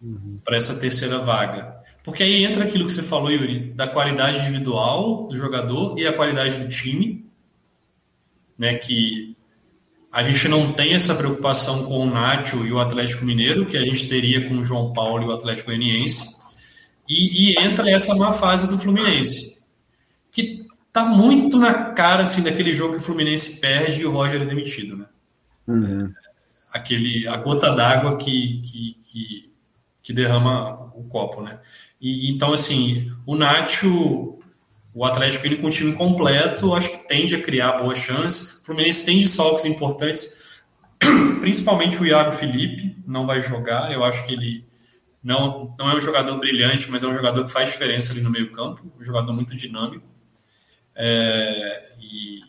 uhum. para essa terceira vaga. Porque aí entra aquilo que você falou, Yuri, da qualidade individual do jogador e a qualidade do time, né, que a gente não tem essa preocupação com o Nacho e o Atlético Mineiro, que a gente teria com o João Paulo e o Atlético Goianiense. E, e entra essa má fase do Fluminense, que tá muito na cara assim, daquele jogo que o Fluminense perde e o Roger é demitido. Né? Uhum. Aquele, a gota d'água que, que, que, que derrama o copo. Né? E, então, assim, o Nacho o Atlético indo com o time completo, acho que tende a criar boas chances. O Fluminense tem desfalques importantes, principalmente o Iago Felipe, não vai jogar. Eu acho que ele não, não é um jogador brilhante, mas é um jogador que faz diferença ali no meio-campo, um jogador muito dinâmico. É, e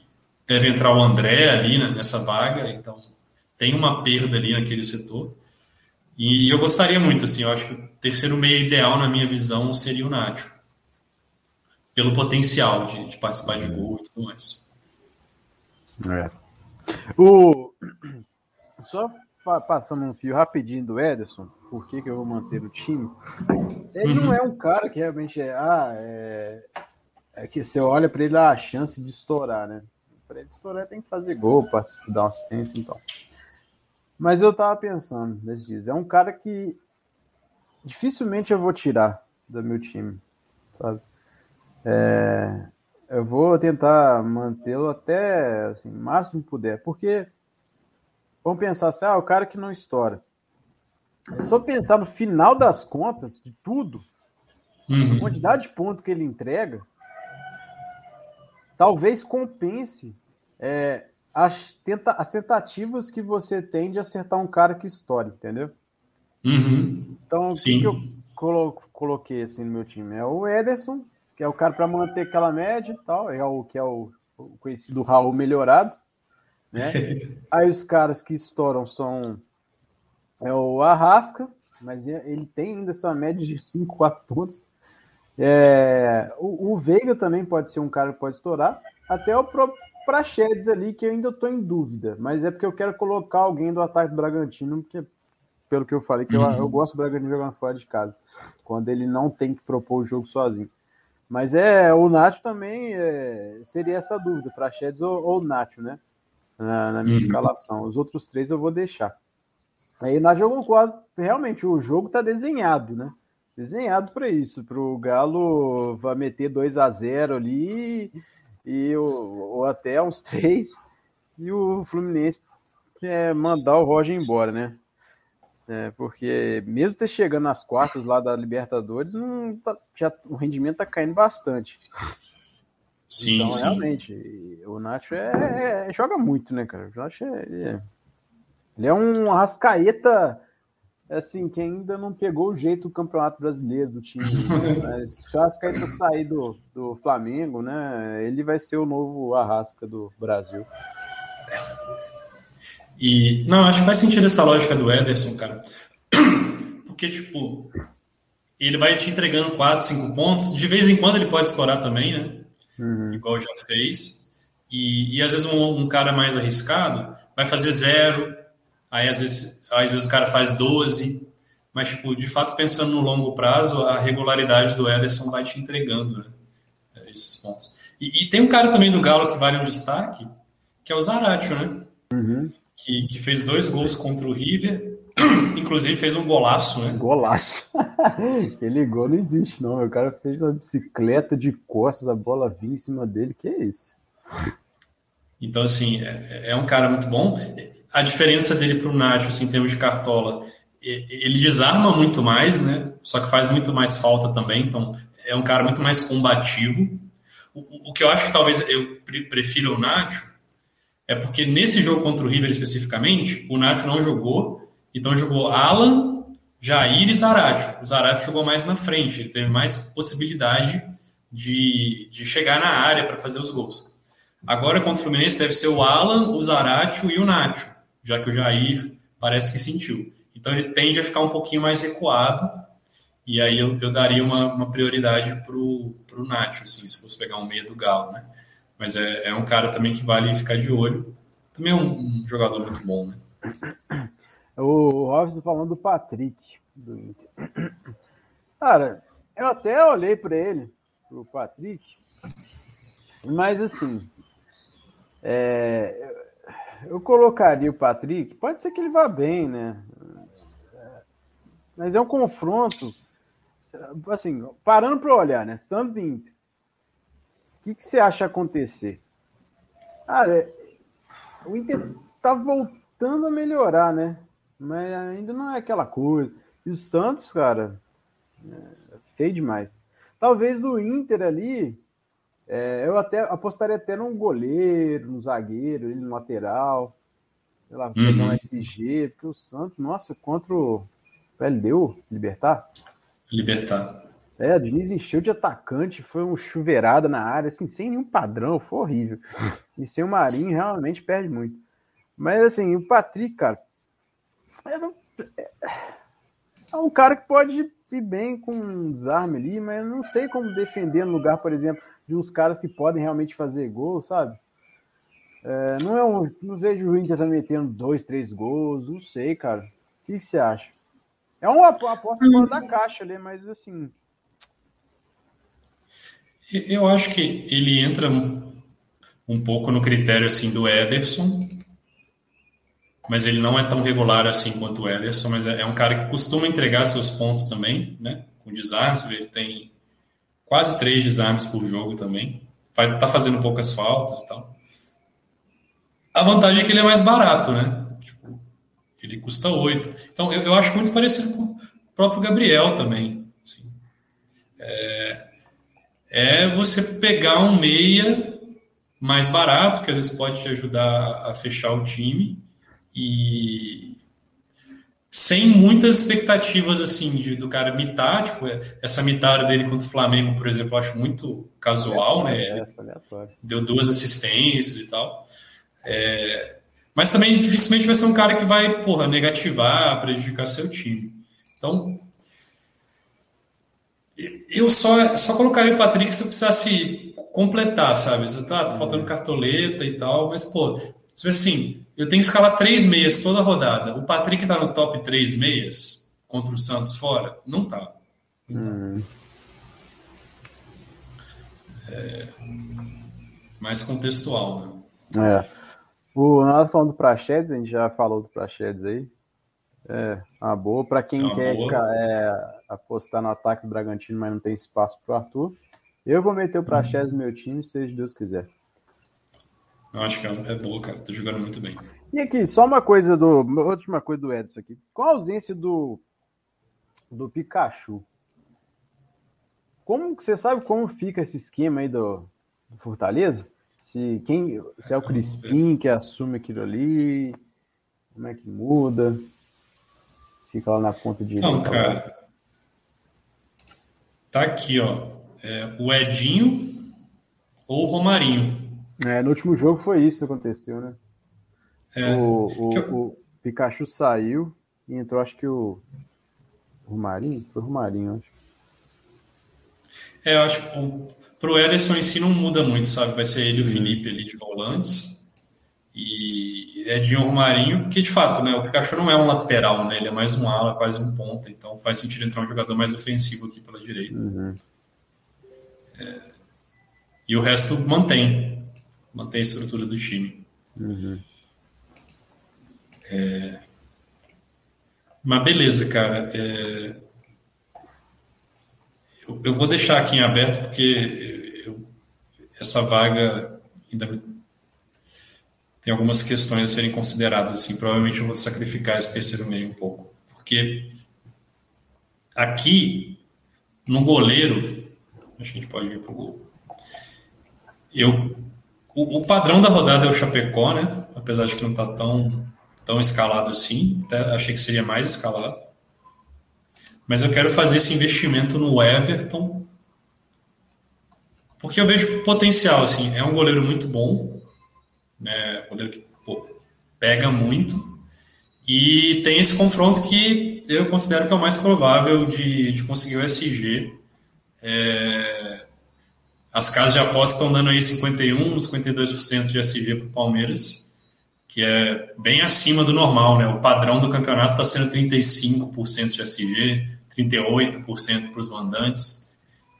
deve entrar o André ali né, nessa vaga, então tem uma perda ali naquele setor. E eu gostaria muito, assim, eu acho que o terceiro meio ideal, na minha visão, seria o Nacho. Pelo potencial de, de participar de gol e tudo mais. É. O... Só passando um fio rapidinho do Ederson, por que, que eu vou manter o time? Ele uhum. não é um cara que realmente é. Ah, é, é que você olha para ele a chance de estourar, né? Para ele estourar tem que fazer gol, participar, dar uma assistência então. Mas eu tava pensando nesses dias. É um cara que dificilmente eu vou tirar do meu time, sabe? É, eu vou tentar mantê-lo até assim, o máximo puder, porque vamos pensar assim, ah, o cara que não estoura. É só pensar no final das contas de tudo, uhum. a quantidade de ponto que ele entrega, talvez compense é, as, tenta, as tentativas que você tem de acertar um cara que estoura, entendeu? Uhum. Então, o que, que, eu colo coloquei assim no meu time? É o Ederson, que é o cara para manter aquela média e tal, é o que é o, o conhecido Raul melhorado. Né? Aí os caras que estouram são é o Arrasca, mas ele tem ainda essa média de 5, 4 pontos. É, o, o, Veiga também pode ser um cara que pode estourar. Até o próprio Praxedes ali, que eu ainda estou em dúvida. Mas é porque eu quero colocar alguém do ataque do Bragantino, porque, pelo que eu falei, que uhum. eu, eu, gosto do Bragantino jogando fora de casa. Quando ele não tem que propor o jogo sozinho. Mas é, o Nacho também é, seria essa dúvida, Praxedes ou, ou Nacho, né? Na, na minha uhum. escalação. Os outros três eu vou deixar. Aí na jogo 4, realmente o jogo está desenhado, né? Desenhado para isso, para o Galo vai meter 2 a 0 ali e ou, até uns 3 e o Fluminense é, mandar o Roger embora, né? É, porque mesmo ter chegando nas quartas lá da Libertadores, não tá, já, o rendimento tá caindo bastante. Sim, então, sim. realmente, o Nacho é, é, joga muito, né, cara? O Nacho é, é ele é um rascaeta, assim, que ainda não pegou o jeito do Campeonato Brasileiro do time. Né? Mas se o Arrascaeta sair do, do Flamengo, né? Ele vai ser o novo Arrasca do Brasil. E, não, acho que faz sentido essa lógica do Ederson, cara. Porque, tipo, ele vai te entregando 4, 5 pontos. De vez em quando ele pode estourar também, né? Uhum. Igual já fez. E, e às vezes um, um, cara mais arriscado vai fazer zero, Aí às vezes, às vezes o cara faz 12, mas tipo, de fato pensando no longo prazo, a regularidade do Ederson vai te entregando né, esses pontos. E, e, tem um cara também do Galo que vale um destaque, que é o Zaratio, né? Uhum. Que, que fez dois gols contra o River, inclusive fez um golaço, né? Golaço. Aquele gol não existe, não. O cara fez uma bicicleta de costas, a bola vinha em cima dele. Que é isso? Então, assim, é, é um cara muito bom a diferença dele para o Nacho, assim, em termos de cartola, ele desarma muito mais, né? Só que faz muito mais falta também, então é um cara muito mais combativo. O, o que eu acho que talvez eu prefira o Nacho é porque nesse jogo contra o River especificamente, o Nacho não jogou, então jogou Alan, Jair e Zarate. O Zarate jogou mais na frente, ele teve mais possibilidade de, de chegar na área para fazer os gols. Agora contra o Fluminense deve ser o Alan, o Zaratio e o Nacho já que o Jair parece que sentiu. Então ele tende a ficar um pouquinho mais recuado, e aí eu, eu daria uma, uma prioridade para o Nacho, assim, se fosse pegar um meia do Galo, né? Mas é, é um cara também que vale ficar de olho. Também é um, um jogador muito bom, né? O Robson falando do Patrick, do Inter. Cara, eu até olhei para ele, pro Patrick, mas assim, é, eu colocaria o Patrick. Pode ser que ele vá bem, né? Mas é um confronto. Assim, parando para olhar, né? Santos e Inter. O que, que você acha acontecer? Cara, o Inter tá voltando a melhorar, né? Mas ainda não é aquela coisa. E o Santos, cara, é feio demais. Talvez do Inter ali, é, eu até apostaria até num goleiro, no zagueiro, ele no lateral. Sei lá, pegar uhum. um SG, porque o Santos, nossa, contra o LDU, Libertar? Libertar. É, o Diniz encheu de atacante, foi um chuveirada na área, assim, sem nenhum padrão, foi horrível. E sem o Marinho, realmente perde muito. Mas, assim, o Patrick, cara, É um cara que pode ir bem com desarme ali, mas não sei como defender no lugar, por exemplo, de uns caras que podem realmente fazer gol, sabe? É, não é um. Não vejo o Inter tá metendo dois, três gols, não sei, cara. O que, que você acha? É uma aposta fora da caixa ali, mas assim. Eu acho que ele entra um pouco no critério assim do Ederson, mas ele não é tão regular assim quanto o Ederson, mas é, é um cara que costuma entregar seus pontos também, né? Com desarmes, ele tem quase três desarmes por jogo também. Tá fazendo poucas faltas e tal. A vantagem é que ele é mais barato, né? Tipo, ele custa oito. Então, eu, eu, acho muito parecido com o próprio Gabriel também. É, você pegar um meia mais barato, que às vezes pode te ajudar a fechar o time, e sem muitas expectativas assim de, do cara mitar, tipo, é, essa mitada dele contra o Flamengo, por exemplo, eu acho muito casual, né? É, Deu duas assistências e tal. É, mas também dificilmente vai ser um cara que vai, porra, negativar, prejudicar seu time. Então, eu só, só colocaria o Patrick se eu precisasse completar, sabe? Tá, tá faltando cartoleta e tal, mas, pô, assim, eu tenho que escalar três meias toda rodada. O Patrick tá no top três meias contra o Santos fora? Não tá. Não tá. Hum. É, mais contextual, né? É. O, nós falando do Praxedes, a gente já falou do Praxedes aí. É, uma boa. Para quem é quer é, apostar no ataque do Bragantino, mas não tem espaço para o Arthur, eu vou meter o Praxedes no meu time, seja Deus quiser. Eu acho que é, é boa, cara. Tá jogando muito bem. E aqui, só uma coisa do. Última coisa do Edson aqui. Com a ausência do. Do Pikachu. Como você sabe como fica esse esquema aí do, do Fortaleza? Se, quem, se é o Crispim que assume aquilo ali, como é que muda? Fica lá na ponta de. Não, cara. Tá aqui, ó. É, o Edinho ou o Romarinho. É, no último jogo foi isso que aconteceu, né? É, o, o, eu... o, Pikachu saiu e entrou, acho que o Romarinho? Foi o Romarinho, acho. É, eu acho que Pro Ederson em si não muda muito, sabe? Vai ser ele e o Felipe ali de volantes. E Edinho Romarinho, porque de fato, né? O Pikachu não é um lateral, né? Ele é mais um ala, quase um ponta. Então faz sentido entrar um jogador mais ofensivo aqui pela direita. Uhum. É, e o resto mantém. Mantém a estrutura do time. Uhum. É... Mas beleza, cara. É... Eu, eu, vou deixar aqui em aberto porque eu, essa vaga ainda tem algumas questões a serem consideradas. Assim, provavelmente eu vou sacrificar esse terceiro meio um pouco, porque aqui no goleiro, a gente pode ir para o gol. Eu, o, o, padrão da rodada é o Chapecó, né? Apesar de que não está tão, tão escalado assim, até achei que seria mais escalado mas eu quero fazer esse investimento no Everton, porque eu vejo potencial, assim, é um goleiro muito bom, né, que pô, pega muito, e tem esse confronto que eu considero que é o mais provável de, de conseguir o SG. É, as casas de aposta estão dando aí 51%, 52% de SG para o Palmeiras, que é bem acima do normal, né? O padrão do campeonato está sendo 35% de SG, 38% para os mandantes.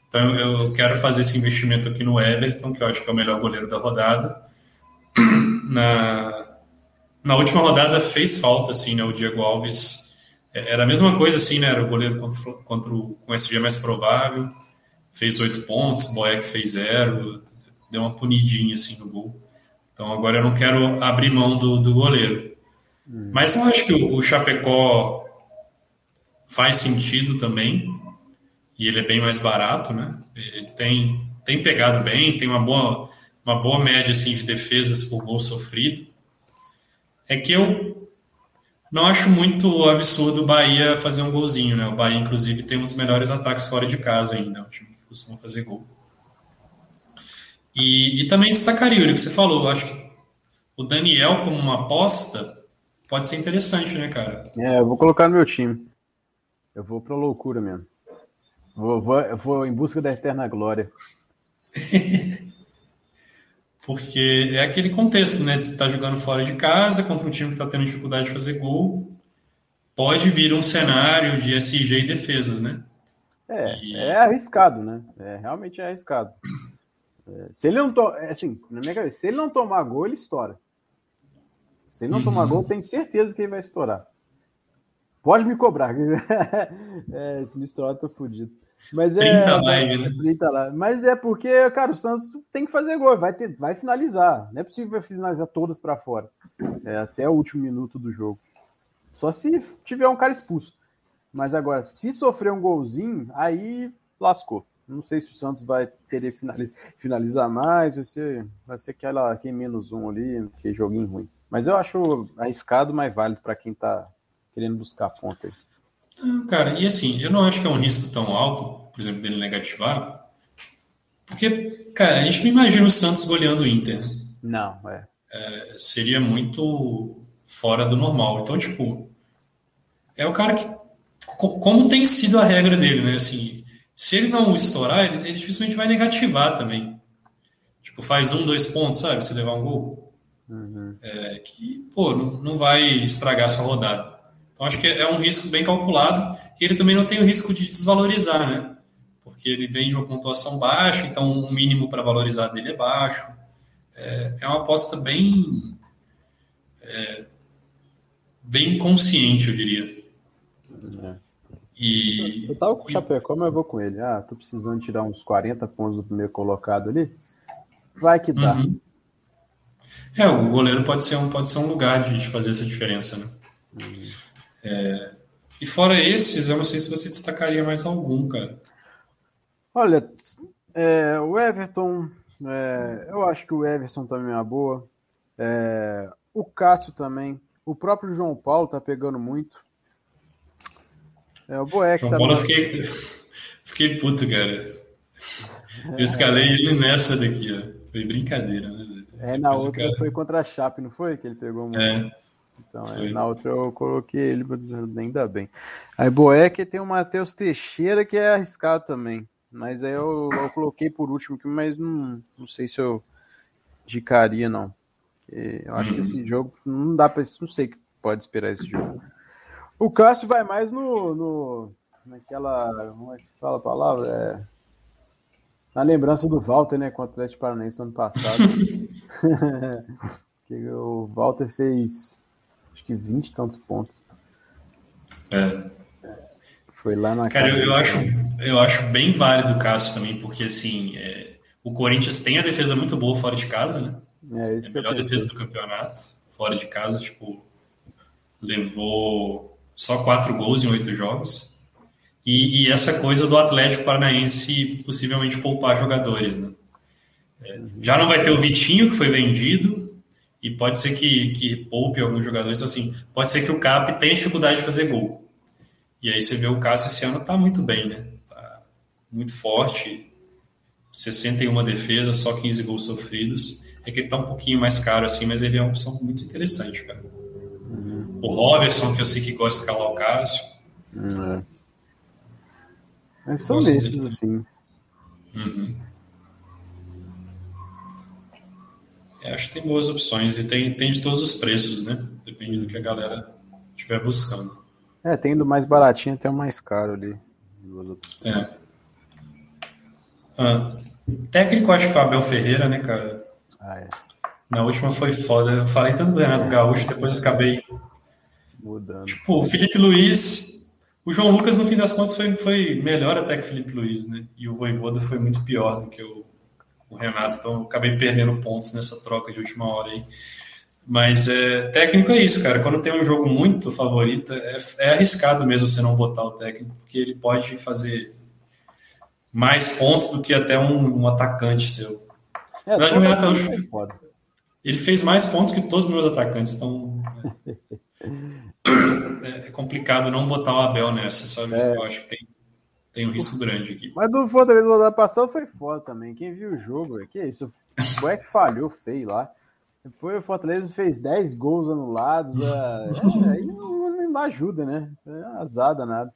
Então eu quero fazer esse investimento aqui no Everton, que eu acho que é o melhor goleiro da rodada. Na, na última rodada fez falta, assim, né? O Diego Alves é, era a mesma coisa, assim, né? Era o goleiro contra, contra o, com esse dia mais provável. Fez oito pontos, o Boeck fez zero, deu uma punidinha, assim, no gol. Então agora eu não quero abrir mão do, do goleiro. Hum. Mas eu acho que o, o Chapecó faz sentido também, e ele é bem mais barato, né? Ele tem, tem pegado bem, tem uma boa, uma boa média assim, de defesas por gol sofrido. É que eu não acho muito absurdo o Bahia fazer um golzinho, né? O Bahia, inclusive, tem um dos melhores ataques fora de casa ainda, o time que costuma fazer gol. E, e também destacaria o que você falou, eu acho que o Daniel como uma aposta pode ser interessante, né, cara? É, eu vou colocar no meu time. Eu vou pra loucura mesmo. Vou, vou, eu vou em busca da eterna glória. Porque é aquele contexto, né? Você tá jogando fora de casa contra um time que tá tendo dificuldade de fazer gol. Pode vir um cenário de SG e defesas, né? É, e... é arriscado, né? É, realmente é arriscado. É, se ele não to... É assim, na minha cabeça, se ele não tomar gol, ele estoura. Se ele não uhum. tomar gol, tenho certeza que ele vai estourar. Pode me cobrar. é, se me estourar, eu tô fudido. Mas é, 30 live, né? 30 live. Mas é porque, cara, o Santos tem que fazer gol, vai, ter, vai finalizar. Não é possível finalizar todas para fora. É, até o último minuto do jogo. Só se tiver um cara expulso. Mas agora, se sofrer um golzinho, aí lascou. Não sei se o Santos vai querer finalizar mais, vai ser, vai ser aquela quem menos um ali, que joguinho ruim. Mas eu acho arriscado, mas válido para quem tá querendo buscar ponta aí. Cara, e assim, eu não acho que é um risco tão alto, por exemplo, dele negativar, porque, cara, a gente não imagina o Santos goleando o Inter. Né? Não, é. é. Seria muito fora do normal. Então, tipo, é o cara que. Como tem sido a regra dele, né? Assim, se ele não estourar, ele, ele dificilmente vai negativar também. Tipo, faz um, dois pontos, sabe? Se levar um gol. Uhum. É, que, pô, não, não vai estragar a sua rodada. Então, acho que é um risco bem calculado. E ele também não tem o risco de desvalorizar, né? Porque ele vem de uma pontuação baixa, então o mínimo para valorizar dele é baixo. É, é uma aposta bem. É, bem consciente, eu diria. É. E, eu tava com o Chapecó, mas eu vou com ele. Ah, tô precisando tirar uns 40 pontos do primeiro colocado ali. Vai que dá. Uhum. É, o goleiro pode ser um, pode ser um lugar de fazer essa diferença, né? Uhum. É, e fora esses, eu não sei se você destacaria mais algum, cara. Olha, é, o Everton, é, eu acho que o Everson também é uma boa. É, o Cássio também. O próprio João Paulo tá pegando muito. É, o Boeck João Paulo, eu fiquei, fiquei puto, cara. Eu escalei ele nessa daqui, ó. Foi brincadeira, né? É, na outra cara... foi contra a Chape, não foi? Que ele pegou muito. É. Então, é, na outra eu coloquei ele, ainda bem. Aí Boeck tem o Matheus Teixeira, que é arriscado também. Mas aí eu, eu coloquei por último, mas não, não sei se eu indicaria, não. Eu acho que esse uhum. jogo não dá para. Não sei que pode esperar esse jogo. O Cássio vai mais no. no naquela. Como é que fala a palavra? É, na lembrança do Walter, né? Contra o Atlético Paranaense ano passado. que o Walter fez acho que 20 e tantos pontos. É. Foi lá na Cara, eu, eu acho, eu acho bem válido o caso também, porque assim, é, o Corinthians tem a defesa muito boa fora de casa, né? É, isso é a melhor defesa do campeonato, fora de casa, tipo, levou só quatro gols em oito jogos. E, e, essa coisa do Atlético Paranaense possivelmente poupar jogadores, né? É, já não vai ter o Vitinho, que foi vendido, e pode ser que, que poupe alguns jogadores assim. Pode ser que o Cap tenha dificuldade de fazer gol. E aí você vê o Cássio esse ano tá muito bem, né? Tá muito forte. 61 defesas, só 15 gols sofridos. É que ele tá um pouquinho mais caro assim, mas ele é uma opção muito interessante, cara. Uhum. O Robertson, que eu sei que gosta de escalar o Cássio. Uhum. Mas são esses, assim. Uhum. É, acho que tem boas opções e tem, tem de todos os preços, né? Depende do que a galera estiver buscando. É, tem do mais baratinho até o mais caro ali. É. Ah, técnico, acho que o Abel Ferreira, né, cara? Ah, é. Na última foi foda. Eu falei tanto do Renato Gaúcho, depois acabei. Mudando. Tipo, o Felipe Luiz. O João Lucas, no fim das contas, foi, foi melhor até que o Felipe Luiz, né? E o Voivoda foi muito pior do que o, o Renato, então eu acabei perdendo pontos nessa troca de última hora aí. Mas é, técnico é isso, cara. Quando tem um jogo muito favorito, é, é, arriscado mesmo você não botar o técnico, porque ele pode fazer mais pontos do que até um, um atacante seu. É, Na Renato, ele fez mais pontos que todos os meus atacantes, então é, é complicado não botar o Abel nessa, sabe? É. Eu acho que tem tem um risco grande aqui. Mas do Fortaleza do ano passado foi foda também. Quem viu o jogo, que isso? O é que falhou feio lá. Depois o Fortaleza fez 10 gols anulados. É, aí não, não ajuda, né? É azada nada.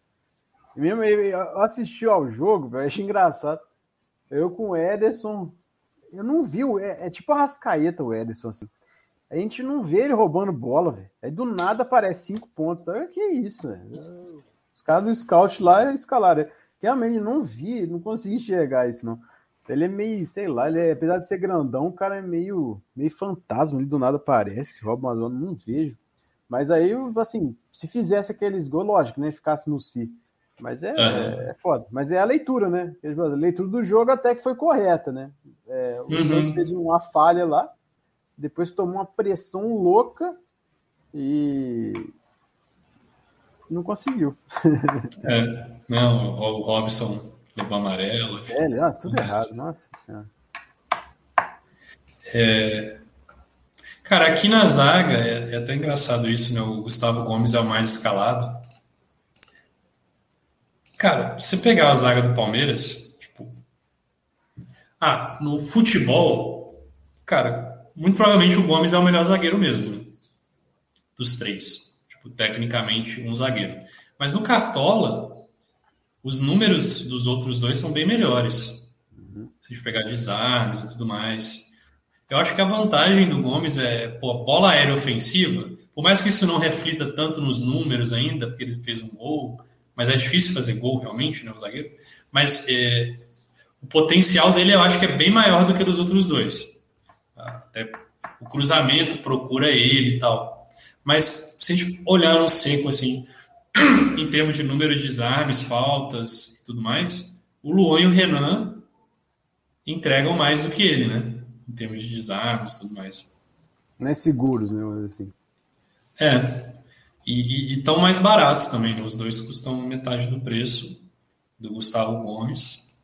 Mesmo eu assisti ao jogo, velho, achei engraçado. Eu com o Ederson, eu não vi, é, é tipo a Rascaeta o Ederson, assim. A gente não vê ele roubando bola, velho. Aí do nada aparece cinco pontos. Tá? Que isso, velho? Os caras do scout lá escalaram. Realmente não vi, não consegui enxergar isso, não. Ele é meio, sei lá, ele é, apesar de ser grandão, o cara é meio, meio fantasma, ele do nada aparece, rouba uma zona, não vejo. Mas aí, assim, se fizesse aqueles gols, lógico, né? Ficasse no si. Mas é, é, é, foda. Mas é a leitura, né? A leitura do jogo até que foi correta, né? É, o uhum. Santos fez uma falha lá, depois tomou uma pressão louca e não conseguiu. é, não, o Robson levou amarelo. É, ah, tudo errado, nossa senhora. É, cara, aqui na zaga, é, é, até engraçado isso, né? O Gustavo Gomes é o mais escalado. Cara, se pegar a zaga do Palmeiras, tipo. Ah, no futebol, cara, muito provavelmente o Gomes é o melhor zagueiro mesmo. Né? Dos três. Tipo, tecnicamente, um zagueiro. Mas no Cartola, os números dos outros dois são bem melhores. Se a gente pegar desarmes e tudo mais. Eu acho que a vantagem do Gomes é pô, bola aérea ofensiva. Por mais que isso não reflita tanto nos números ainda, porque ele fez um gol, mas é difícil fazer gol realmente, né, o zagueiro. Mas é, o potencial dele eu acho que é bem maior do que dos outros dois. Até o cruzamento procura ele e tal. Mas se a gente olhar no seco assim, em termos de número de desarmes, faltas e tudo mais, o Luan e o Renan entregam mais do que ele, né? Em termos de desarmes e tudo mais. Não é seguros, né? Assim. É. E estão mais baratos também. Né? Os dois custam metade do preço do Gustavo Gomes.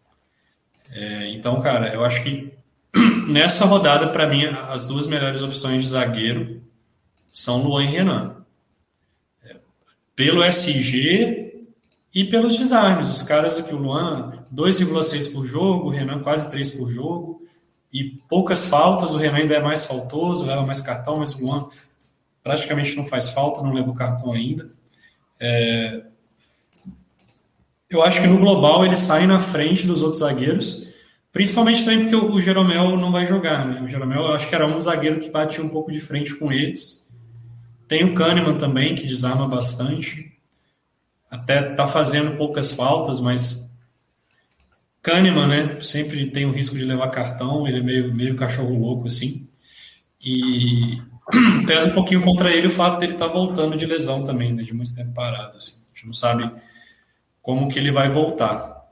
É, então, cara, eu acho que nessa rodada, para mim, as duas melhores opções de zagueiro são Luan e Renan pelo SG e pelos desarmes. Os caras aqui, o Luan, 2,6 por jogo, o Renan quase 3 por jogo, e poucas faltas, o Renan ainda é mais faltoso, leva mais cartão, mas o Luan praticamente não faz falta, não leva o cartão ainda. É... Eu acho que no global ele sai na frente dos outros zagueiros, principalmente também porque o Jeromel não vai jogar. Né? O Jeromel eu acho que era um zagueiro que batia um pouco de frente com eles. Tem o Kahneman também, que desarma bastante. Até tá fazendo poucas faltas, mas Kahneman, né? Sempre tem o risco de levar cartão, ele é meio, meio cachorro louco, assim. E pesa um pouquinho contra ele o fato dele estar tá voltando de lesão também, né? De muito tempo parado, assim. A gente não sabe como que ele vai voltar.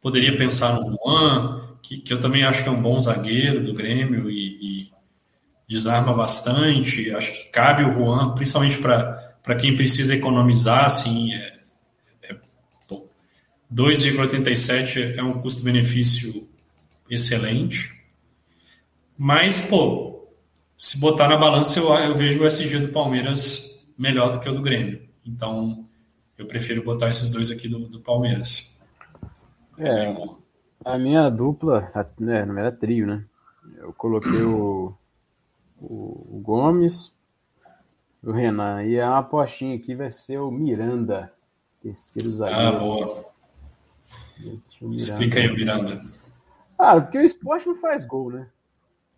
Poderia pensar no Juan, que, que eu também acho que é um bom zagueiro do Grêmio e, desarma bastante. Acho que cabe o Juan, principalmente para quem precisa economizar, assim, é, é 2,87 é um custo-benefício excelente. Mas, pô, se botar na balança, eu, eu vejo o SG do Palmeiras melhor do que o do Grêmio. Então, eu prefiro botar esses dois aqui do, do Palmeiras. É, a minha dupla, né, não era trio, né? Eu coloquei o o, Gomes, o Renan. E a apostinha aqui vai ser o Miranda, terceiro zagueiro. Ah, boa. Explica aí o Miranda. Ah, porque o esporte não faz gol, né?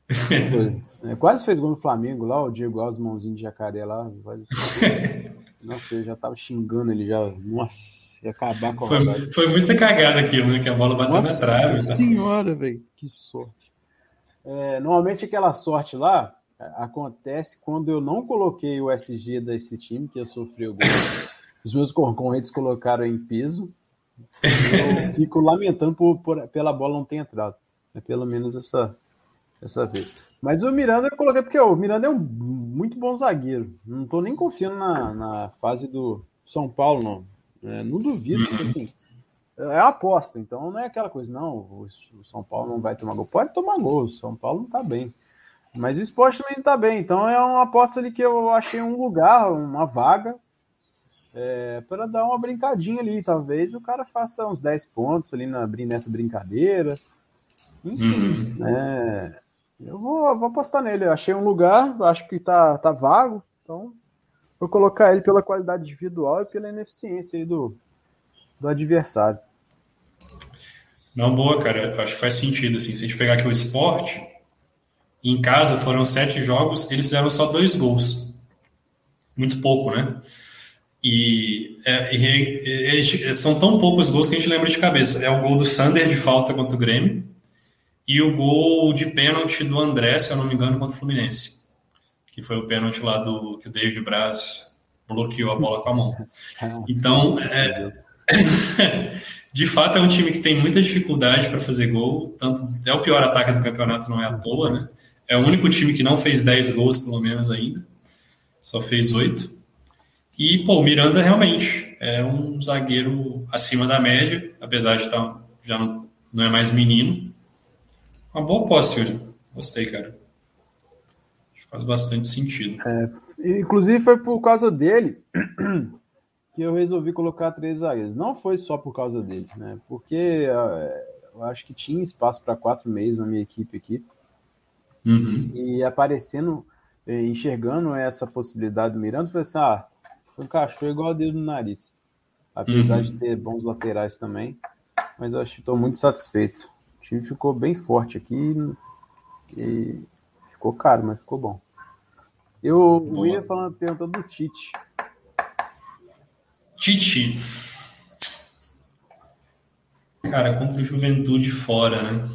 é, quase fez gol no Flamengo lá, o Diego Alves, mãozinho de jacaré lá. Nossa, eu já tava xingando ele já. Nossa, ia acabar com a foi, foi muita cagada aquilo, né? Que a bola bateu Nossa na trave. Nossa senhora, velho, que sorte. É, normalmente aquela sorte lá, acontece quando eu não coloquei o SG desse time, que ia sofrer o gol. Os meus concorrentes colocaram em peso. Eu fico lamentando por, por, pela bola não ter entrado. É pelo menos essa, essa vez. Mas o Miranda eu coloquei porque o Miranda é um muito bom zagueiro. Não estou nem confiando na, na fase do São Paulo, não. É, não duvido, porque assim, é aposta, então não é aquela coisa, não, o São Paulo não vai tomar gol. Pode tomar gol, o São Paulo não está bem. Mas o esporte também está bem. Então é uma aposta ali que eu achei um lugar, uma vaga, é, para dar uma brincadinha ali. Talvez o cara faça uns 10 pontos ali na, nessa brincadeira. Enfim, uhum. é, eu vou, vou apostar nele. Eu achei um lugar, acho que tá, tá vago. Então vou colocar ele pela qualidade individual e pela ineficiência do, do adversário. Não, boa, cara. Acho que faz sentido. Assim. Se a gente pegar aqui o esporte, em casa foram sete jogos, eles fizeram só dois gols. Muito pouco, né? E, é, e, são tão poucos gols que a gente lembra de cabeça. É o gol do Sander de falta contra o Grêmio e o gol de pênalti do André, se eu não me engano, contra o Fluminense. Que foi o pênalti lá do que o David Braz bloqueou a bola com a mão. Então, é, de fato, é um time que tem muita dificuldade para fazer gol. Tanto, é o pior ataque do campeonato, não é à toa, né? É o único time que não fez 10 gols, pelo menos, ainda. Só fez 8. E, pô, o Miranda realmente é um zagueiro acima da média, apesar de estar, tá, já não, não é mais menino. Uma boa posse, Yuri. Gostei, cara. Faz bastante sentido. É, inclusive foi por causa dele que eu resolvi colocar três zagueiros. Não foi só por causa dele, né? Porque é, eu acho que tinha espaço para quatro meses na minha equipe aqui. Uhum. E aparecendo, é, enxergando essa possibilidade do Miranda, eu falei assim: ah, encaixou igual a dedo no nariz. Apesar uhum. de ter bons laterais também. Mas eu acho que estou muito satisfeito. O time ficou bem forte aqui e ficou caro, mas ficou bom. Eu Boa. ia falando, perguntando do Tite. Tite. Cara, contra o Juventude fora, né?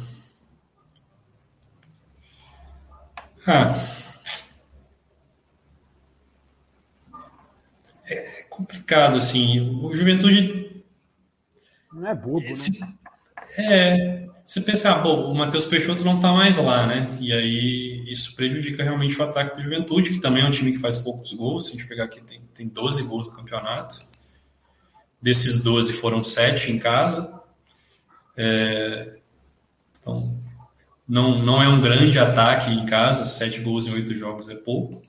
Ah, complicado, assim. O Juventude. Não é bobo, esse, né? É. Você pensa, ah, bom, o Matheus Peixoto não tá mais lá, né? E aí isso prejudica realmente o ataque do Juventude, que também é um time que faz poucos gols. Se a gente pegar aqui, tem, tem 12 gols no campeonato. Desses 12 foram 7 em casa. É, então, não, não é um grande ataque em casa, 7 gols em 8 jogos é pouco.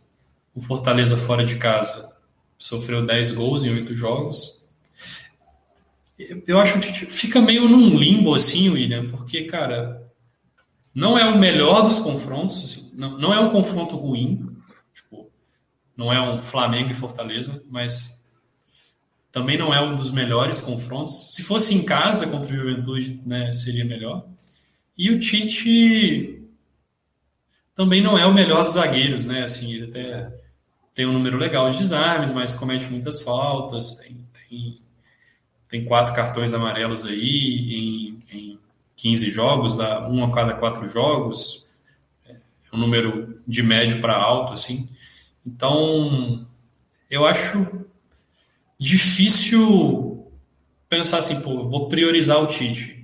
O Fortaleza fora de casa sofreu 10 gols em 8 jogos. Eu acho que fica meio num limbo assim, William, porque, cara, não é o melhor dos confrontos, assim, não, não é um confronto ruim, tipo, não é um Flamengo e Fortaleza, mas também não é um dos melhores confrontos. Se fosse em casa contra o Juventude, né, seria melhor. E o Tite também não é o melhor dos zagueiros, né? Assim, ele até tem um número legal de desarmes, mas comete muitas faltas, tem, tem, tem quatro cartões amarelos aí em, em 15 jogos, dá um a cada quatro jogos, é um número de médio para alto, assim. Então, eu acho difícil pensar assim, pô, vou priorizar o Tite.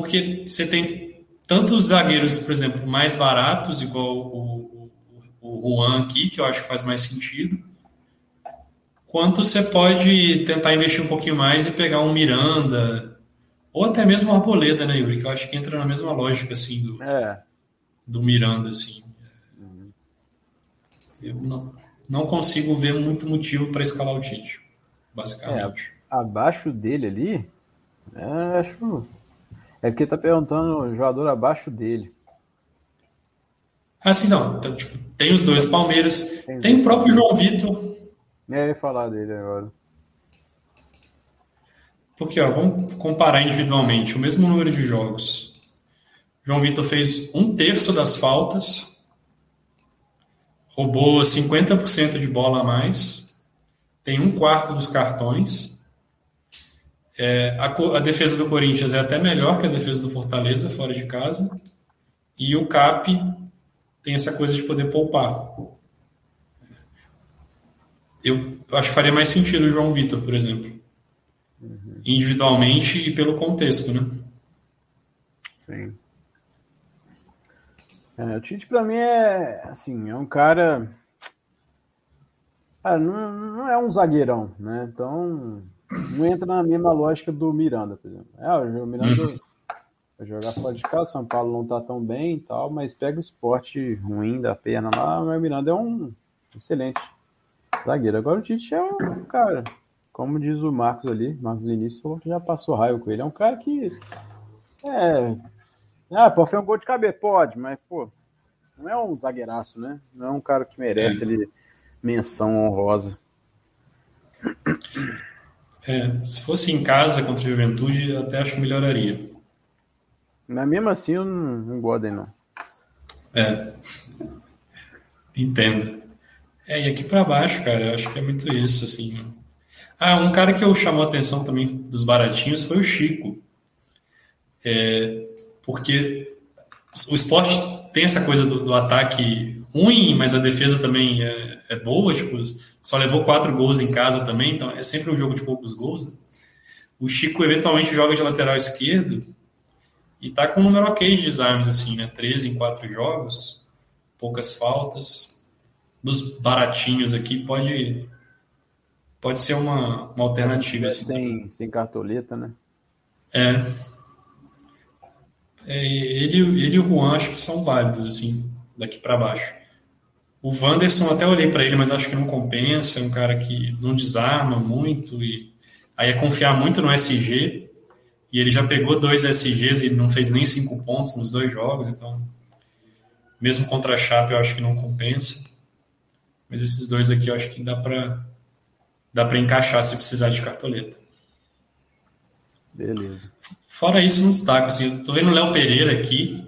Porque você tem tantos zagueiros, por exemplo, mais baratos, igual o, o Juan aqui, que eu acho que faz mais sentido, quanto você pode tentar investir um pouquinho mais e pegar um Miranda, ou até mesmo uma Arboleda, né, Yuri? Que eu acho que entra na mesma lógica, assim, do, é. do Miranda, assim. Uhum. Eu não, não consigo ver muito motivo para escalar o Tite, basicamente. É, abaixo dele ali, é, acho... É porque tá perguntando o jogador abaixo dele. Assim, não. Então, tipo, tem os dois Palmeiras. Tem, tem o próprio João Vitor. É, eu ia falar dele agora. Porque, ó, vamos comparar individualmente o mesmo número de jogos. João Vitor fez um terço das faltas, roubou 50% de bola a mais, tem um quarto dos cartões. É, a, a, defesa do Corinthians é até melhor que a defesa do Fortaleza, fora de casa. E o CAP tem essa coisa de poder poupar. Eu acho que faria mais sentido o João Vitor, por exemplo. Uhum. Individualmente e pelo contexto, né? Sim. É, o Tite para mim é assim, é um cara. Ah, não, não, é um zagueirão, né? Então não entra na mesma lógica do Miranda, por exemplo. É, o Miranda uhum. Vai jogar fora de casa, São Paulo não tá tão bem e tal, mas pega o esporte ruim da pena lá, o Miranda é um excelente zagueiro. Agora o Tite é um cara, como diz o Marcos ali, Marcos Vinícius falou que já passou raio com ele. É um cara que. É. Ah, pode fazer um gol de cabeça? Pode, mas, pô, não é um zagueiraço, né? Não é um cara que merece é. ele menção honrosa. É, se fosse em casa contra a Juventude, até acho que melhoraria. Mas mesmo assim, eu não, não gosto dele, não. É. Entendo. É, e aqui para baixo, cara, eu acho que é muito isso, assim. Ah, um cara que eu chamou a atenção também dos baratinhos foi o Chico. É, porque o esporte tem essa coisa do, do, ataque ruim, mas a defesa também é, é, boa, tipo, só levou quatro gols em casa também, então é sempre um jogo de poucos gols. Né? O Chico eventualmente joga de lateral esquerdo e tá com um número ok de desarmes, assim, né? 13 em quatro jogos, poucas faltas. Dos baratinhos aqui, pode pode ser uma, uma alternativa. Assim, sem, sem cartoleta, né? É. é. ele, ele e o Juan acho que são válidos, assim, daqui para baixo. O Wanderson, até olhei para ele, mas acho que não compensa. É um cara que não desarma muito. e Aí é confiar muito no SG. E ele já pegou dois SGs e não fez nem cinco pontos nos dois jogos. Então, mesmo contra a Chape, eu acho que não compensa. Mas esses dois aqui eu acho que dá para dá para encaixar se precisar de cartoleta. Beleza. Fora isso, não destaco. Assim, tô vendo o Léo Pereira aqui.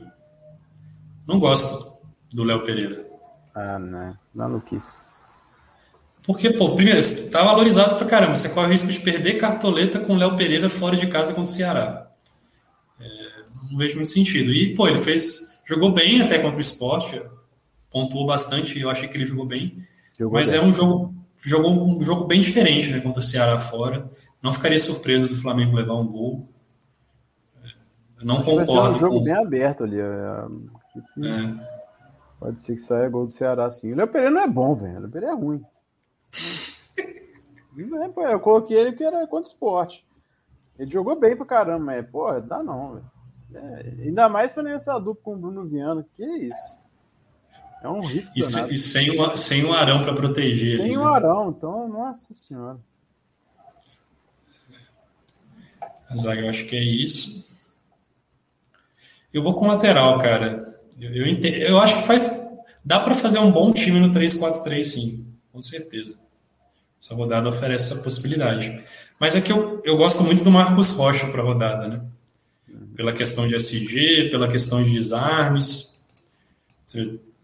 Não gosto do Léo Pereira. Ah, não. Não quis. Porque, pô, primeiro, tá valorizado pra caramba. Você corre o risco de perder cartoleta com o Léo Pereira fora de casa contra o Ceará. É, não vejo muito sentido. E, pô, ele fez. Jogou bem até contra o esporte. Pontuou bastante. Eu achei que ele jogou bem. Jogou mas bem. é um jogo. Jogou um jogo bem diferente, né? Contra o Ceará fora. Não ficaria surpreso do Flamengo levar um gol. Eu não concordo. Vai ser um jogo com... bem aberto ali. É... é. Pode ser que saia gol do Ceará sim. O Léo Pereira não é bom, velho. O Léo Pereira é ruim. eu coloquei ele que era contra o esporte. Ele jogou bem pra caramba, mas, porra, dá não, velho. É, ainda mais fazendo essa dupla com o Bruno Viana. Que isso? É um risco. E, se, e sem, o, sem o Arão para proteger. Sem ali, o né? Arão, então, nossa senhora. Zaga, eu acho que é isso. Eu vou com lateral, cara. Eu, eu, entendo, eu acho que faz. Dá para fazer um bom time no 3-4-3, sim, com certeza. Essa rodada oferece essa possibilidade. Mas é que eu, eu gosto muito do Marcos Rocha para a rodada, né? Pela questão de SG, pela questão de desarmes.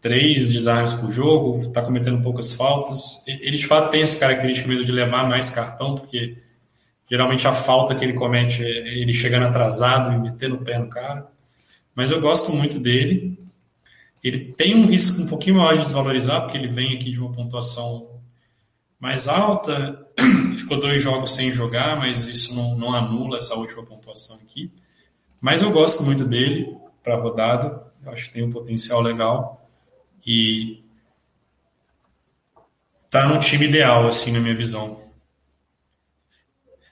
Três desarmes por jogo, está cometendo poucas faltas. Ele de fato tem essa característica mesmo de levar mais cartão, porque geralmente a falta que ele comete é ele chegando atrasado e metendo o pé no cara. Mas eu gosto muito dele. Ele tem um risco um pouquinho maior de desvalorizar, porque ele vem aqui de uma pontuação mais alta, ficou dois jogos sem jogar, mas isso não, não anula essa última pontuação aqui. Mas eu gosto muito dele para a rodada, eu acho que tem um potencial legal e tá no time ideal, assim, na minha visão.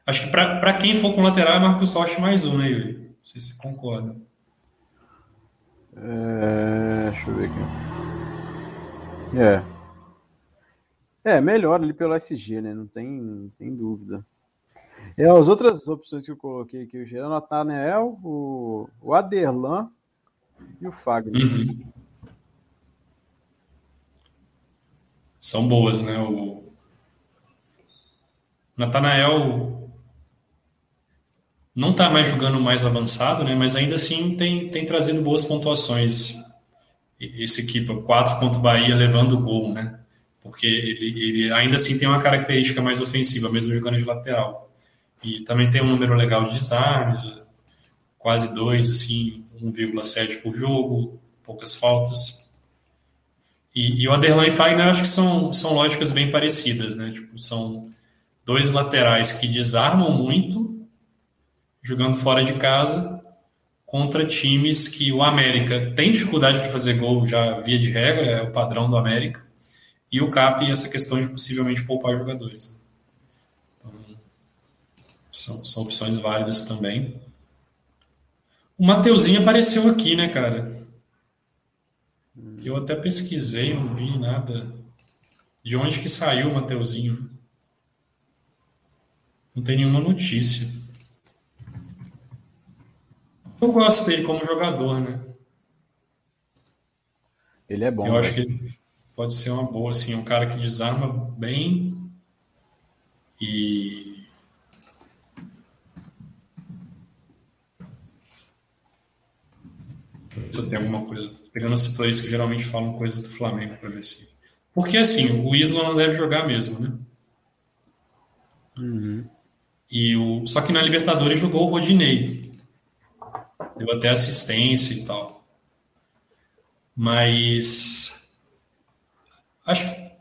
Acho que para quem for com lateral é Marcos Rocha mais um, né, Yuri? Não sei se você concorda. É, deixa eu ver aqui. É, é, melhor ali pelo SG, né? Não tem, não tem dúvida. É, as outras opções que eu coloquei aqui, o Gerard Nathanael, o, o Aderlan e o Fagner. Uhum. São boas, né? O Nathanael não está mais jogando mais avançado, né? Mas ainda assim tem, tem trazido boas pontuações. Esse equipe, 4 contra o Bahia, levando o gol, né? porque ele, ele, ainda assim tem uma característica mais ofensiva, mesmo jogando de lateral. E também tem um número legal de desarmes, quase dois, assim, 1,7 por jogo, poucas faltas. E, e o Aderlan e Fagner acho que são, são lógicas bem parecidas, né? Tipo, são dois laterais que desarmam muito, jogando fora de casa, contra times que o América tem dificuldade para fazer gol, já via de regra, é o padrão do América e o CAP essa questão de possivelmente poupar jogadores. Então, são, são opções válidas também. O Mateuzinho apareceu aqui, né, cara? Eu até pesquisei, não vi nada. De onde que saiu o Mateuzinho? Não tem nenhuma notícia. Eu gosto dele como jogador, né? Ele é bom. Eu né? acho que ele pode ser uma boa, assim, um cara que desarma bem e se tem alguma coisa. Pegando os setores que geralmente falam coisas do Flamengo para ver se. Porque assim, o Isla não deve jogar mesmo, né? Uhum. E o... Só que na Libertadores jogou o Rodinei. Deu até assistência e tal. Mas. Acho que.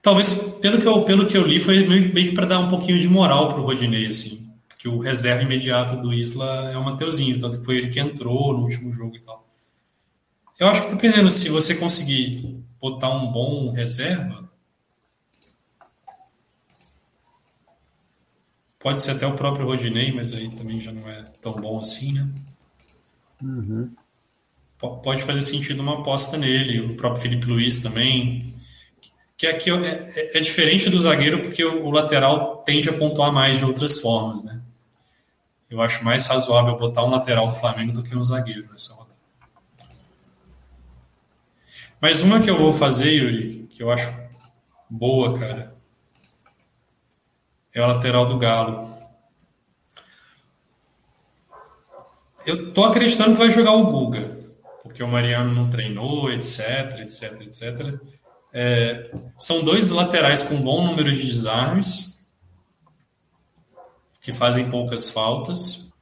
Talvez, pelo que eu, pelo que eu li, foi meio que para dar um pouquinho de moral pro Rodinei, assim. Porque o reserva imediato do Isla é o Mateuzinho, tanto que foi ele que entrou no último jogo e tal. Eu acho que dependendo se você conseguir botar um bom reserva, pode ser até o próprio Rodinei, mas aí também já não é tão bom assim, né? Uhum. Pode fazer sentido uma aposta nele, o próprio Felipe Luiz também. Que aqui é, é, é diferente do zagueiro porque o, o lateral tende a pontuar mais de outras formas, né? Eu acho mais razoável botar um lateral do Flamengo do que um zagueiro nessa rodada. Mas uma que eu vou fazer, Yuri, que eu acho boa, cara, é o lateral do Galo. Eu tô acreditando que vai jogar o Guga, porque o Mariano não treinou, etc, etc, etc. É, são dois laterais com bom número de desarmes, que fazem poucas faltas.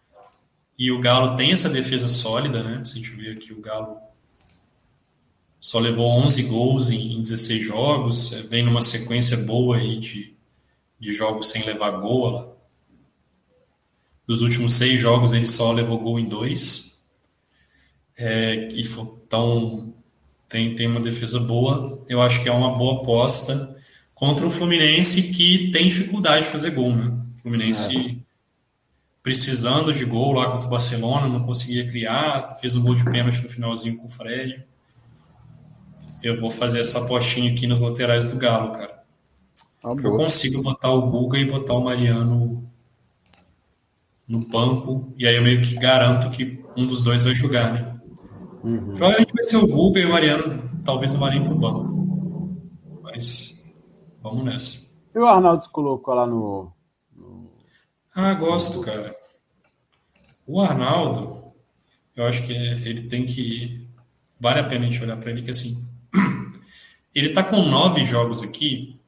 E o Galo tem essa defesa sólida, né? Se a gente ver aqui, o Galo só levou 11 gols em, 16 jogos, é, vem numa sequência boa aí de, de jogos sem levar gol. Dos últimos seis jogos, ele só levou gol em dois. É, e, então, tem, tem uma defesa boa. Eu acho que é uma boa aposta contra o Fluminense, que tem dificuldade de fazer gol, né? Fluminense é. precisando de gol lá contra o Barcelona, não conseguia criar, fez um gol de pênalti no finalzinho com o Fred. Eu vou fazer essa apostinha aqui nos laterais do Galo, cara. Ah, eu consigo botar o Guga e botar o Mariano no banco, e aí eu meio que garanto que um dos dois vai jogar, né? Uhum. Provavelmente vai ser o Guga e o Mariano, talvez o Marinho pro banco. Mas vamos nessa. E o Arnaldo colocou lá no, ah, gosto, cara. O Arnaldo, eu acho que ele tem que. Vale a pena a gente olhar para ele, que assim. Ele tá com nove jogos aqui,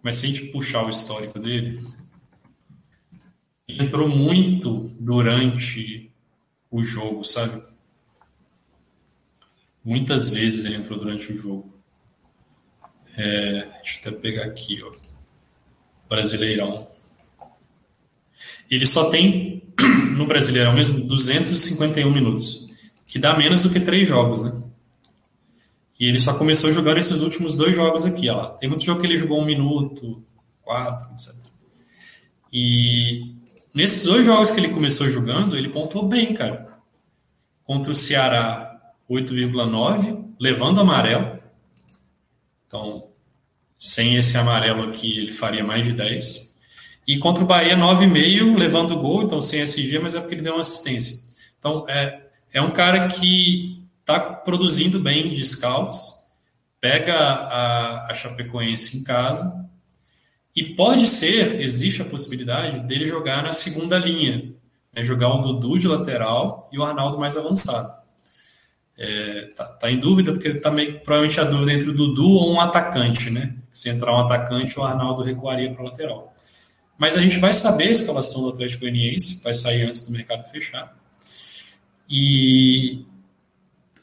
mas se a gente puxar o histórico dele, ele entrou muito durante o jogo, sabe? Muitas vezes ele entrou durante o jogo. É, deixa eu até pegar aqui, ó. Brasileirão. Ele só tem, no Brasileirão mesmo, 251 minutos, que dá menos do que três jogos, né? E ele só começou a jogar esses últimos dois jogos aqui, ó lá. Tem muito jogo que ele jogou um minuto, quatro, etc. E nesses dois jogos que ele começou jogando, ele pontuou bem, cara. Contra o Ceará, 8,9, levando amarelo. Então, sem esse amarelo aqui, ele faria mais de 10. E contra o Bahia, 9,5, levando gol, então sem SG, mas é porque ele deu uma assistência. Então, é, é um cara que está produzindo bem de scouts, pega a, a Chapecoense em casa, e pode ser, existe a possibilidade dele jogar na segunda linha, né, jogar o Dudu de lateral e o Arnaldo mais avançado. É, tá, tá, em dúvida, porque tá meio, provavelmente a dúvida entre o Dudu ou um atacante, né? Se entrar um atacante, o Arnaldo recuaria para lateral. Mas a gente vai saber a escalação do Atlético Goianiense, vai sair antes do mercado fechar. E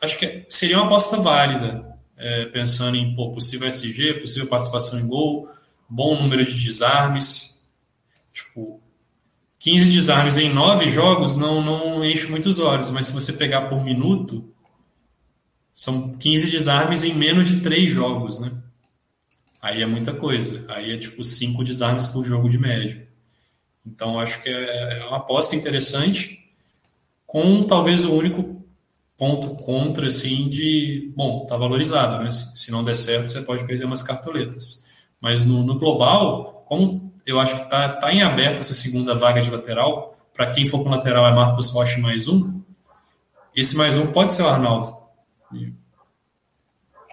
acho que seria uma aposta válida, é, pensando em pô, possível SG, possível participação em gol, bom número de desarmes. Tipo, 15 desarmes em 9 jogos não, não enche muitos olhos, mas se você pegar por minuto, são 15 desarmes em menos de 3 jogos, né? Aí é muita coisa. Aí é tipo cinco desarmes por jogo de média. Então acho que é, é uma aposta interessante, com talvez o único ponto contra, assim, de, bom, tá valorizado, né? Se, não der certo, você pode perder umas cartoletas. Mas no, no global, como eu acho que tá, tá em aberto essa segunda vaga de lateral, para quem for com lateral é Marcos Rocha mais um, esse mais um pode ser o Arnaldo.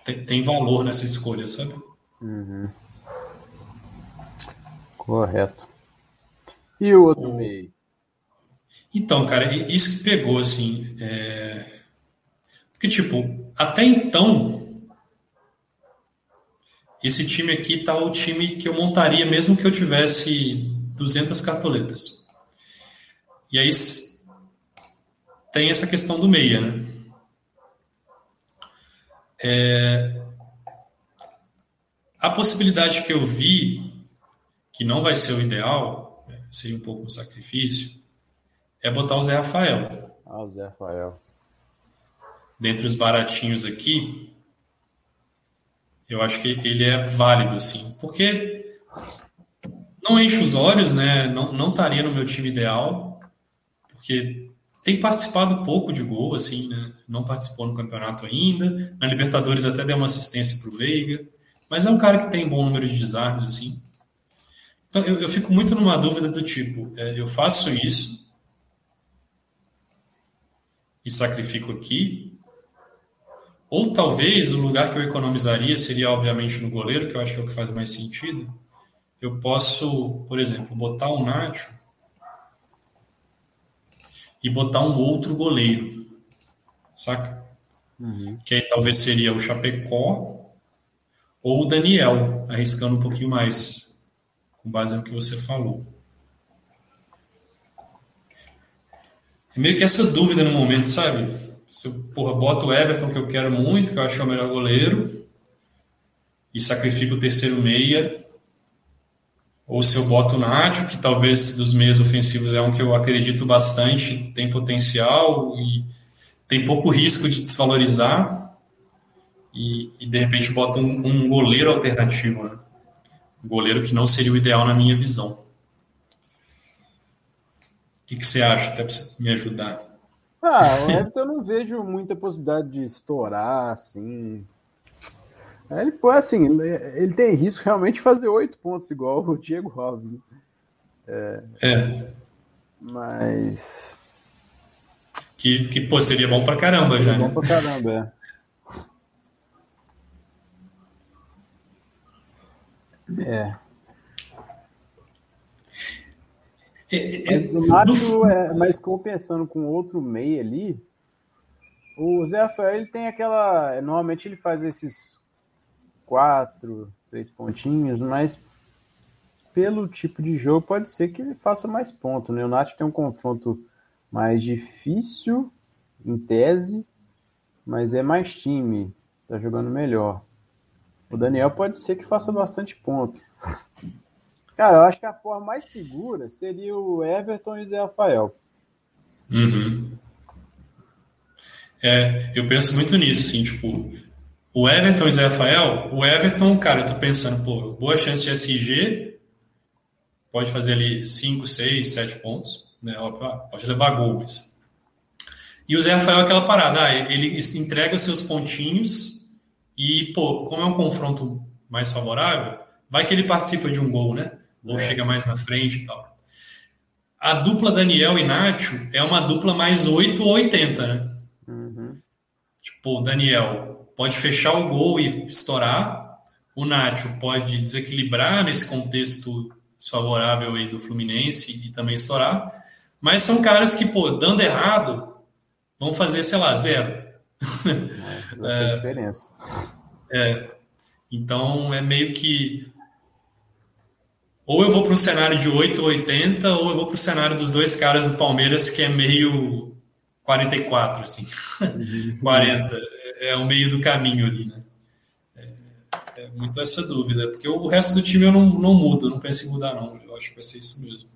Tem, tem valor nessa escolha, sabe? Uhum. Correto. E o outro meio? Então, cara, isso que pegou, assim, é... Porque, tipo, até então, esse time aqui tá o time que eu montaria mesmo que eu tivesse 200 cartoletas. E aí tem essa questão do meia, né? É, a possibilidade que eu vi, que não vai ser o ideal, seria um pouco um sacrifício, é botar o Zé Rafael. Ah, o Zé Rafael. Dentre os baratinhos aqui, eu acho que ele é válido, assim, porque não enche os olhos, né? Não, não estaria no meu time ideal, porque tem participado pouco de gol, assim, né? Não participou no campeonato ainda. Na Libertadores até deu uma assistência para o Veiga. Mas é um cara que tem bom número de desarmes, assim. Então eu, eu fico muito numa dúvida do tipo: é, eu faço isso e sacrifico aqui. Ou talvez o lugar que eu economizaria seria, obviamente, no goleiro, que eu acho que é o que faz mais sentido. Eu posso, por exemplo, botar um Nacho e botar um outro goleiro, saca? Uhum. Que aí talvez seria o Chapecó ou o Daniel, arriscando um pouquinho mais, com base no que você falou. É meio que essa dúvida no momento, sabe? Se eu porra, boto o Everton, que eu quero muito, que eu acho que é o melhor goleiro, e sacrifico o terceiro meia, ou se eu boto o Nacho, que talvez dos meios ofensivos é um que eu acredito bastante, tem potencial e tem pouco risco de desvalorizar, e, e de repente boto um, um goleiro alternativo, né? um goleiro que não seria o ideal na minha visão. O que, que você acha, até para me ajudar? Ah, o Everton eu não vejo muita possibilidade de estourar, assim, é, ele foi assim, ele tem risco realmente de fazer oito pontos igual o Diego Alves. Né? É, é. Mas. Que, que pô, seria bom pra caramba já, bom né? Pra caramba, é. É. é, é mas o Nacho, é, mas compensando com outro meio ali, o Zé Rafael ele tem aquela. Normalmente ele faz esses quatro, três pontinhos, mas pelo tipo de jogo pode ser que ele faça mais pontos. Né? O Nath tem um confronto mais difícil, em tese, mas é mais time, tá jogando melhor. O Daniel pode ser que faça bastante ponto. Cara, eu acho que a forma mais segura seria o Everton e o Zé Rafael. Uhum. É, eu penso muito nisso, assim, tipo, o Everton e Zé Rafael, o Everton, cara, eu tô pensando, pô, boa chance de SG, pode fazer ali 5, 6, 7 pontos, né? Pode levar gol, mas. E o Zé Rafael, aquela parada, ah, ele entrega seus pontinhos e, pô, como é um confronto mais favorável, vai que ele participa de um gol, né? Ou é. chega mais na frente e tal. A dupla Daniel e Nacho é uma dupla mais 8 ou 80, né? Uhum. Tipo, o Daniel pode fechar o gol e estourar. O Nacho pode desequilibrar nesse contexto desfavorável aí do Fluminense e também estourar. Mas são caras que, pô, dando errado, vão fazer, sei lá, zero. É, é, diferença. É. Então é meio que. Ou eu vou para um cenário de 8 ou 80, ou eu vou para o cenário dos dois caras do Palmeiras, que é meio 44, assim. 40. Uhum. É o meio do caminho ali, né? É, é, muito essa dúvida, porque o resto do time eu não, não mudo, não penso em mudar, não. Eu acho que vai ser isso mesmo.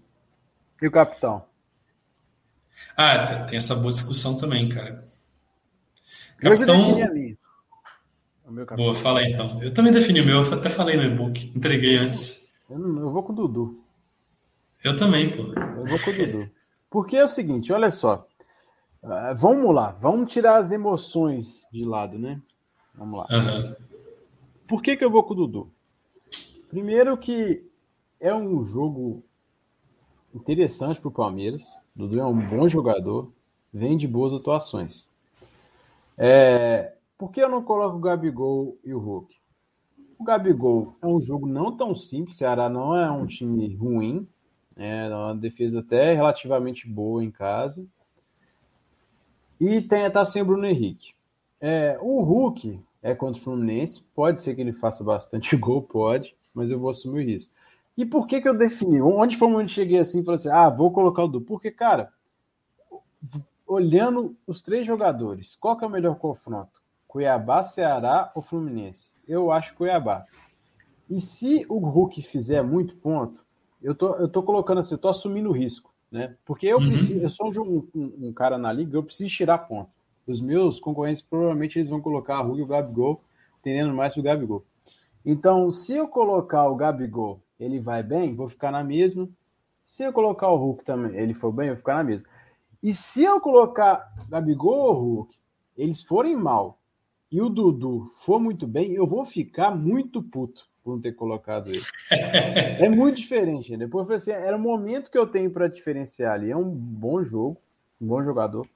E o capitão? Ah, tem essa boa discussão também, cara. Capitão. O meu Boa, fala aí então. Eu também defini o meu, eu até falei no e-book, entreguei antes. Eu, eu vou com o Dudu. Eu também, pô. Eu vou com o Dudu. Porque é o seguinte, olha só. Uh, vamos lá, vamos tirar as emoções de lado, né? Vamos lá. Uhum. Por que, que eu vou com o Dudu? Primeiro que é um jogo interessante para o Palmeiras. O Dudu é um bom jogador, vem de boas atuações. É, por que eu não coloco o Gabigol e o Hulk? O Gabigol é um jogo não tão simples, o Ceará não é um time ruim, é uma defesa até relativamente boa em casa. E tem, tá sem o Bruno Henrique. É, o Hulk é contra o Fluminense, pode ser que ele faça bastante gol, pode, mas eu vou assumir o risco. E por que que eu defini? Onde foi onde cheguei assim e falei assim, ah, vou colocar o Du? Porque, cara, olhando os três jogadores, qual que é o melhor confronto? Cuiabá, Ceará ou Fluminense? Eu acho Cuiabá. E se o Hulk fizer muito ponto, eu tô, eu tô colocando assim, eu tô assumindo o risco, né? Porque eu, uhum. preciso, eu sou um, um, um, cara na liga, eu preciso tirar ponto. Os meus concorrentes provavelmente eles vão colocar a Hulk e o Gabigol, tendendo mais pro Gabigol. Então, se eu colocar o Gabigol, ele vai bem, vou ficar na mesma. Se eu colocar o Hulk também, ele for bem, eu vou ficar na mesma. E se eu colocar Gabigol ou Hulk, eles forem mal, e o Dudu for muito bem, eu vou ficar muito puto por não ter colocado ele. é muito diferente. Depois eu falei assim, era o momento que eu tenho para diferenciar ali. É um bom jogo, um bom jogador.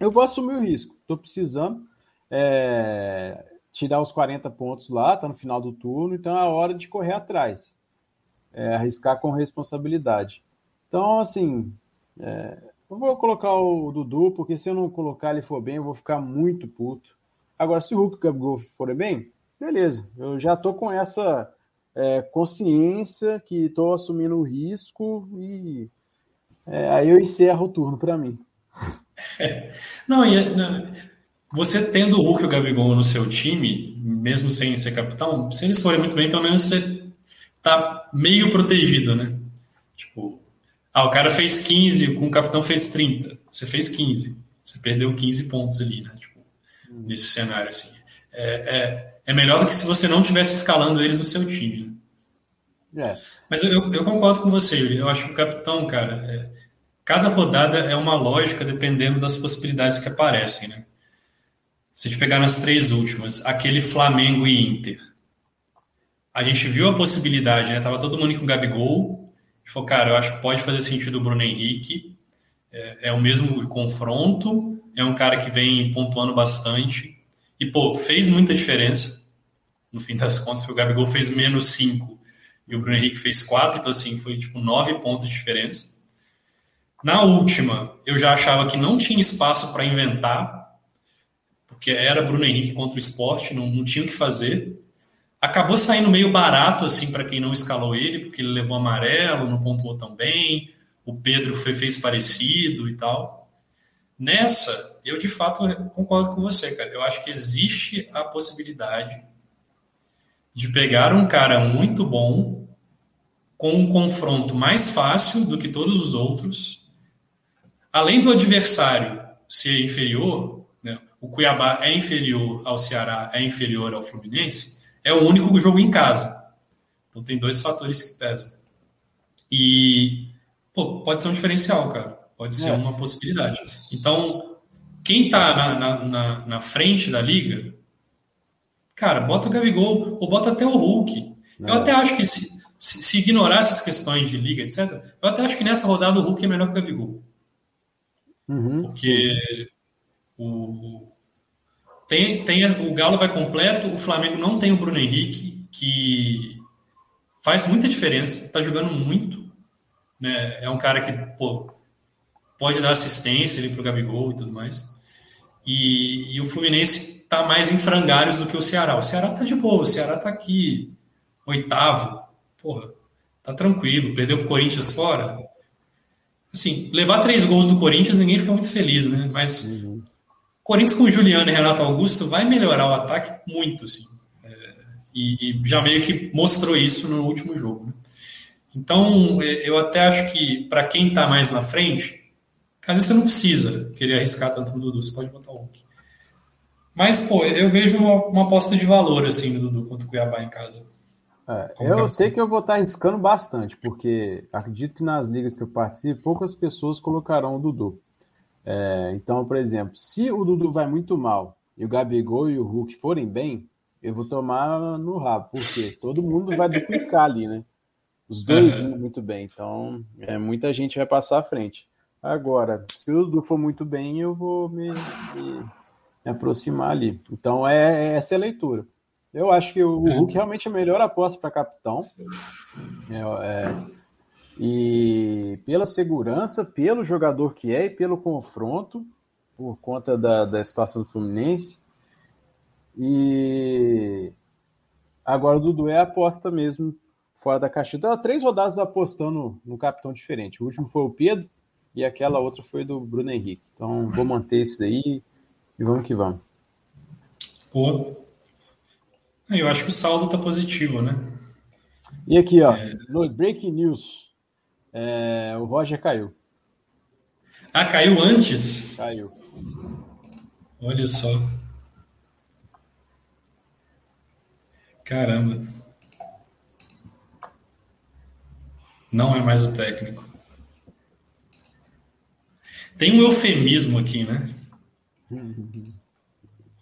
Eu vou assumir o risco. Estou precisando é, tirar os 40 pontos lá, está no final do turno, então é a hora de correr atrás. É, arriscar com responsabilidade. Então, assim, é, eu vou colocar o Dudu, porque se eu não colocar ele for bem, eu vou ficar muito puto. Agora, se o Hulk e o Gabigol forem bem, beleza. Eu já tô com essa é, consciência que estou assumindo o risco e é, aí eu encerro o turno para mim. Não, e, não, você tendo o Hulk e o Gabigol no seu time, mesmo sem ser capitão, se eles forem muito bem, pelo menos você tá meio protegido, né? Tipo, ah, o cara fez 15, com o capitão fez 30. Você fez 15. Você perdeu 15 pontos ali, né? Tipo. Nesse cenário, assim. É, é, é, melhor do que se você não tivesse escalando eles no seu time. Né? É. Mas eu, eu, concordo com você, Yuri. Eu acho que o capitão, cara, é, cada rodada é uma lógica dependendo das possibilidades que aparecem, né? Se a gente pegar nas três últimas, aquele Flamengo e Inter. A gente viu a possibilidade, né? Tava todo mundo com o Gabigol, gente falou, cara, eu acho que pode fazer sentido o Bruno Henrique. É, é, o mesmo confronto, é um cara que vem pontuando bastante. E, pô, fez muita diferença. No fim das contas, porque o Gabigol fez menos 5 e o Bruno Henrique fez 4, então, assim, foi tipo 9 pontos de diferença. Na última, eu já achava que não tinha espaço para inventar, porque era Bruno Henrique contra o esporte, não, não tinha o que fazer. Acabou saindo meio barato, assim, para quem não escalou ele, porque ele levou amarelo, não pontuou tão bem. O Pedro foi, fez parecido e tal. Nessa, eu de fato concordo com você, cara. Eu acho que existe a possibilidade de pegar um cara muito bom com um confronto mais fácil do que todos os outros, além do adversário ser inferior, né? o Cuiabá é inferior ao Ceará, é inferior ao Fluminense, é o único jogo em casa. Então tem dois fatores que pesam. E pô, pode ser um diferencial, cara. Pode ser é. uma possibilidade. Então, quem tá na, na, na, na, frente da liga, cara, bota o Gabigol ou bota até o Hulk. Eu até acho que se, se, se, ignorar essas questões de liga, etc., eu até acho que nessa rodada o Hulk é melhor que o Gabigol. Uhum. Porque o, tem, tem o Galo vai completo, o Flamengo não tem o Bruno Henrique, que faz muita diferença, está jogando muito. Né? É um cara que pô, pode dar assistência ali para o Gabigol e tudo mais. E, e o Fluminense está mais em frangalhos do que o Ceará. O Ceará está de boa, o Ceará está aqui, oitavo. Porra, tá tranquilo. Perdeu para o Corinthians fora. Assim, levar três gols do Corinthians, ninguém fica muito feliz, né? Mas uhum. Corinthians com Juliano e Renato Augusto vai melhorar o ataque muito, assim. É, e, e, já meio que mostrou isso no último jogo. Né? Então, é, eu até acho que para quem está mais na frente, às vezes você não precisa querer arriscar tanto no Dudu, você pode botar o Hulk. Mas, pô, eu vejo uma, uma aposta de valor, assim, no Dudu contra o Cuiabá em casa. É, eu sei que eu vou estar arriscando bastante, porque acredito que nas ligas que eu participo, poucas pessoas colocarão o Dudu. É, então, por exemplo, se o Dudu vai muito mal e o Gabigol e o Hulk forem bem, eu vou tomar no rabo, porque todo mundo vai duplicar ali, né? Os dois indo muito bem, então é, muita gente vai passar à frente. Agora, se o Dudu for muito bem, eu vou me, me, me aproximar ali. Então é, é, essa é a leitura. Eu acho que o Hulk realmente é a melhor aposta para capitão. É, é, e pela segurança, pelo jogador que é e pelo confronto, por conta da, da situação do Fluminense. E agora o Dudu é aposta mesmo fora da caixa. Então, três rodadas apostando no capitão diferente. O último foi o Pedro e aquela outra foi do Bruno Henrique. Então, vou manter isso daí e vamos que vamos. Pô. Eu acho que o saldo tá positivo, né? E aqui, ó, é... no Breaking News, é... o Roger caiu. Ah, caiu antes? Caiu. Olha só. Caramba. Não é mais o técnico. Tem um eufemismo aqui, né?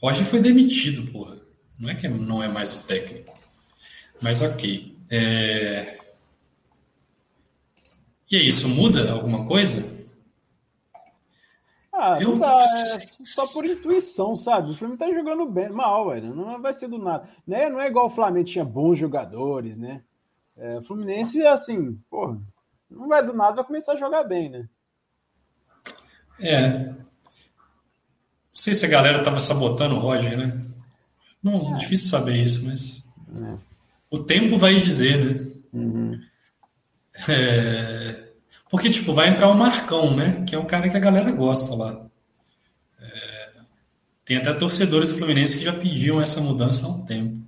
Roger foi demitido, porra. Não é que não é mais o técnico. Mas ok. É... E é isso, muda alguma coisa? Ah, eu... tá, é só por intuição, sabe? O Flamengo tá jogando bem, mal, velho. Não vai ser do nada. Né? Não é igual o Flamengo tinha bons jogadores, né? É, o Fluminense, assim, porra, não vai do nada, vai começar a jogar bem, né? É. Não sei se a galera tava sabotando o Roger, né? Não, é. difícil saber isso, mas. É. O tempo vai dizer, né? Uhum. É... Porque, tipo, vai entrar o Marcão, né? Que é um cara que a galera gosta lá. É... Tem até torcedores do Fluminense que já pediam essa mudança há um tempo.